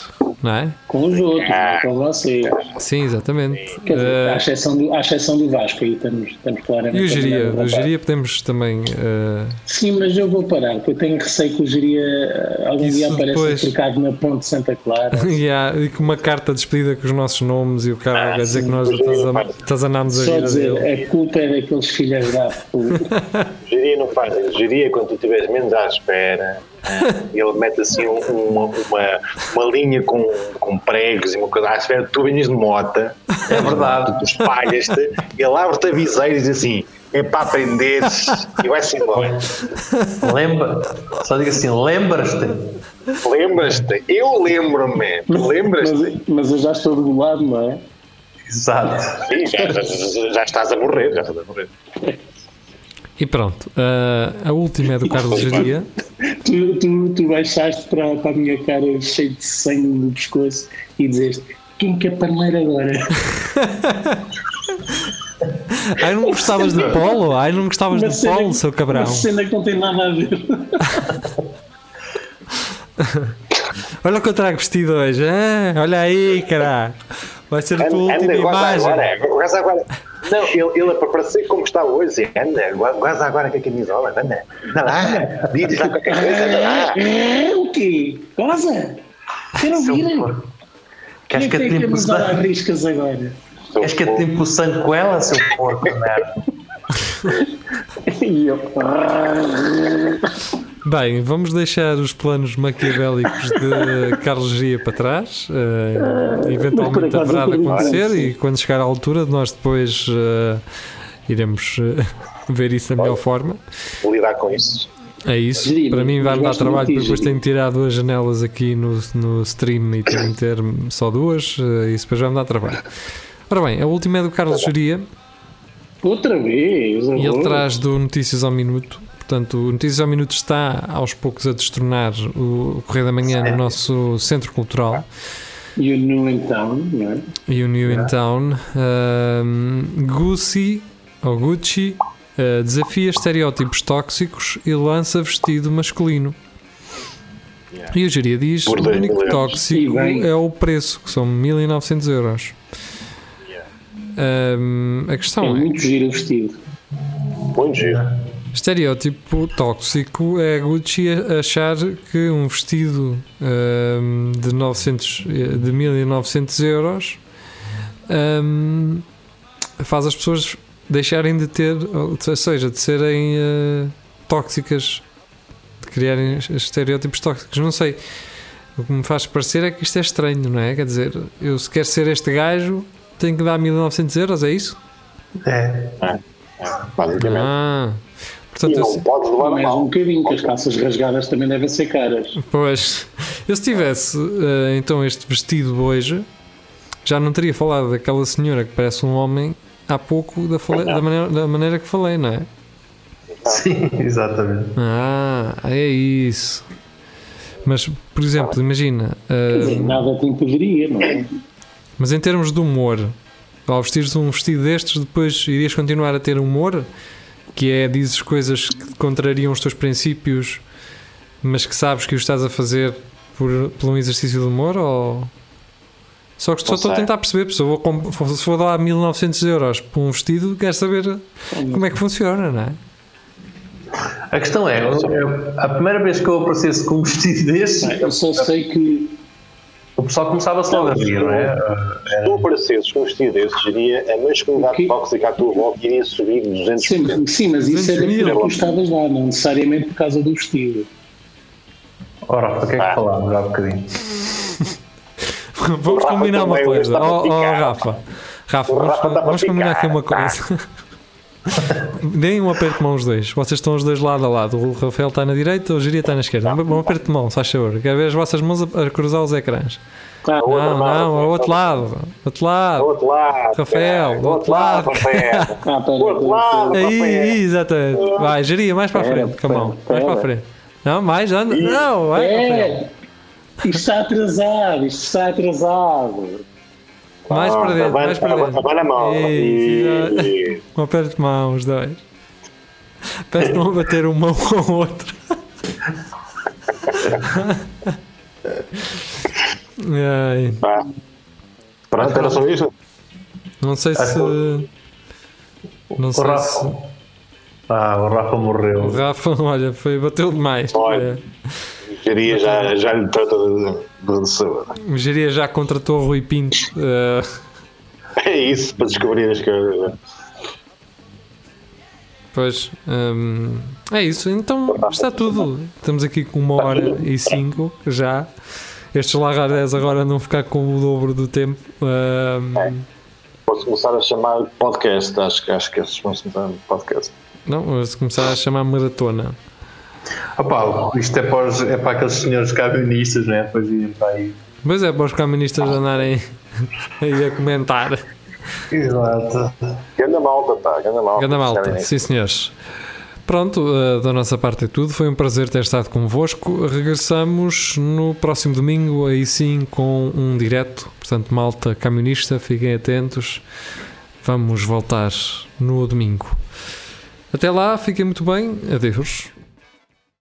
não é? Com os outros, não com vocês. Sim, exatamente. Quer dizer, à Ah, exceção do, à exceção do Vasco, aí estamos, estamos claramente. e o a geria? O geria podemos também. ah, Sim, mas eu vou parar, porque eu tenho receio que o geria eh, algum Isso dia apareça depois. trocado na ponte de Santa Clara. e, há- e com uma carta de despedida com os nossos nomes e o cara vai dizer que nós atazam- atazanámos a Só vida dizer, dele. a culpa é daqueles filhos da faz. Geria quando tu estiveres menos à espera. Ele mete assim um- uma, uma, uma linha com, com pregos e uma coisa à espera. Tu venhas de mota, É verdade. tu espalhas-te, ele abre-te a viseira e diz assim: é para aprenderes e vai-se embora. Lembra, só digo assim, lembras-te? Lembras-te? Eu lembro-me. Lembras-te? Mas, mas eu já estou regulado, não é? Exato. Sim, já, já, já estás a morrer. Já estás a morrer. E pronto, ah, a última é do Carlos Geria. Tu, tu, tu baixaste para, para a minha cara cheio de sangue no pescoço e dizeste quem quer paneleiro agora? Ai, não gostavas de polo? Ai, não gostavas de cena- polo, seu cabrão? Uma cena que não tem nada a ver. Olha o que eu trago vestido hoje. ah, olha aí, caralho. Vai ser a tua última imagem. agora. Agora. Não, ele, ele é para parecer como está hoje. Anda, go- goza agora com a camisola. Anda, anda lá. Diz lá qualquer coisa. Anda lá. É o quê? Goza? Quero ouvir. Queres que que eu te impulsar? riscas agora? Queres que eu te sangue com ela, seu porco merda? E eu. Bem, vamos deixar os planos maquiavélicos de Carlos Geria para trás. eh, eventualmente haverá de acontecer sim. e quando chegar à altura nós depois eh, iremos eh, ver isso da melhor forma. Lidar com isso. É isso. Para mim vai-me dar trabalho de porque depois tenho que tirar duas janelas aqui no, no stream e tenho que ter só duas. Isso depois vai-me dar trabalho. Ora bem, a última é do Carlos Geria Outra vez. e ele traz do Notícias ao Minuto. Portanto, o Notícias ao Minuto está aos poucos a destronar o, Correio da Manhã no nosso centro cultural E o New in Town, não é? e o New in Town. Ahm, Gucci, ou Gucci, ah, desafia estereótipos tóxicos e lança vestido masculino. E o Geria diz: o único tóxico é o preço, que são 1900 euros. Ahm, a É questão é: muito giro o vestido. Muito giro. Estereótipo tóxico é a Gucci achar que um vestido ahm, de, 900, eh, de 1900 euros ahm, faz as pessoas deixarem de ter, ou seja, de serem eh, tóxicas, de criarem estereótipos tóxicos. Não sei. O que me faz parecer é que isto é estranho, não é? Quer dizer, eu se quero ser este gajo, tenho que dar 1900 euros, é isso? É. Basicamente. Ah, portanto, eu não se- podes levar Mais mal. um bocadinho, que as calças rasgadas também devem ser caras. Pois, eu se tivesse eh, então este vestido hoje, já não teria falado daquela senhora que parece um homem há pouco da, fale- da maneira, da maneira que falei, não é? Sim, exatamente. Ah, é isso. Mas, por exemplo, imagina, dizer, eh, nada te impediria, não é? mas em termos de humor, ao vestires um vestido destes, depois irias continuar a ter humor? Que é, dizes coisas que contrariam os teus princípios, mas que sabes que o estás a fazer por, por um exercício de humor? Ou... Só que só estou a tentar perceber, porque se eu vou, se vou dar 1900 euros por um vestido, quero saber como é que funciona, não é? A questão é, eu- a primeira vez que eu aparecesse com um vestido desse, Eu só sei que o pessoal começava-se logo a rir, não é? Se tu aparecesses com um vestido desses, diria a masculinidade O quê? tóxica à tua volta iria subir 200%. Sim, sim, mas isso 200 era porque tu estavas lá, não necessariamente por causa do vestido. Ora, o que é que Ah. falámos há bocadinho? Vamos Rafa combinar uma coisa. está Oh, oh, para. Rafa, Rafa, vamos, para vamos combinar aqui uma coisa. Deem um aperto de mão os dois. Vocês estão os dois lado a lado. O Rafael está na direita, o Giria está na esquerda. Um um aperto de mão, se faz favor. Quero ver as vossas mãos a, a cruzar os ecrãs. Outra Não, mão, não, ao outro lado. Outro Do lado. outro lado. Rafael, do outro lado. Rafael. Ah, outro lado, Aí, exatamente. Vai, Giria, mais para a frente, com a mão. Mais para a frente. Não, mais, anda. Não, vai, Rafael. É, isto está atrasado, isto está atrasado. Mais para dentro, mais para dentro. Abana a mão. Isso, E- Um aperto de mão, os dois. Estão a bater um mão com o outro. Ai, Pá. Pronto, era só isto. não sei se. Não O sei se. Rafa. Ah, o Rafa morreu. O Rafa, olha, foi, bateu demais. Olha. Geria já, já lhe trata de. É, Geria já contratou o Rui Pinto. eh, É isso, para descobrir as coisas. pois. hum, é isso, então está tudo. Estamos aqui com uma hora e cinco já. Estes lagarés agora não ficar com o dobro do tempo. hum, Posso começar a chamar podcast. Acho, que- acho que esses vão se podcast. não, se começar a chamar maratona. Opa, isto é para, os- é para aqueles senhores camionistas, não é? Depois irem para aí. Mas é para os caministas andarem aí a comentar. Exato. Ganda malta, pá, ganda malta. Ganda malta, sim senhores. Pronto, eh, da nossa parte é tudo. Foi um prazer ter estado convosco. Regressamos no próximo domingo, aí sim com um direto. Portanto, malta camionista, fiquem atentos. Vamos voltar no domingo. Até lá, fiquem muito bem. Adeus.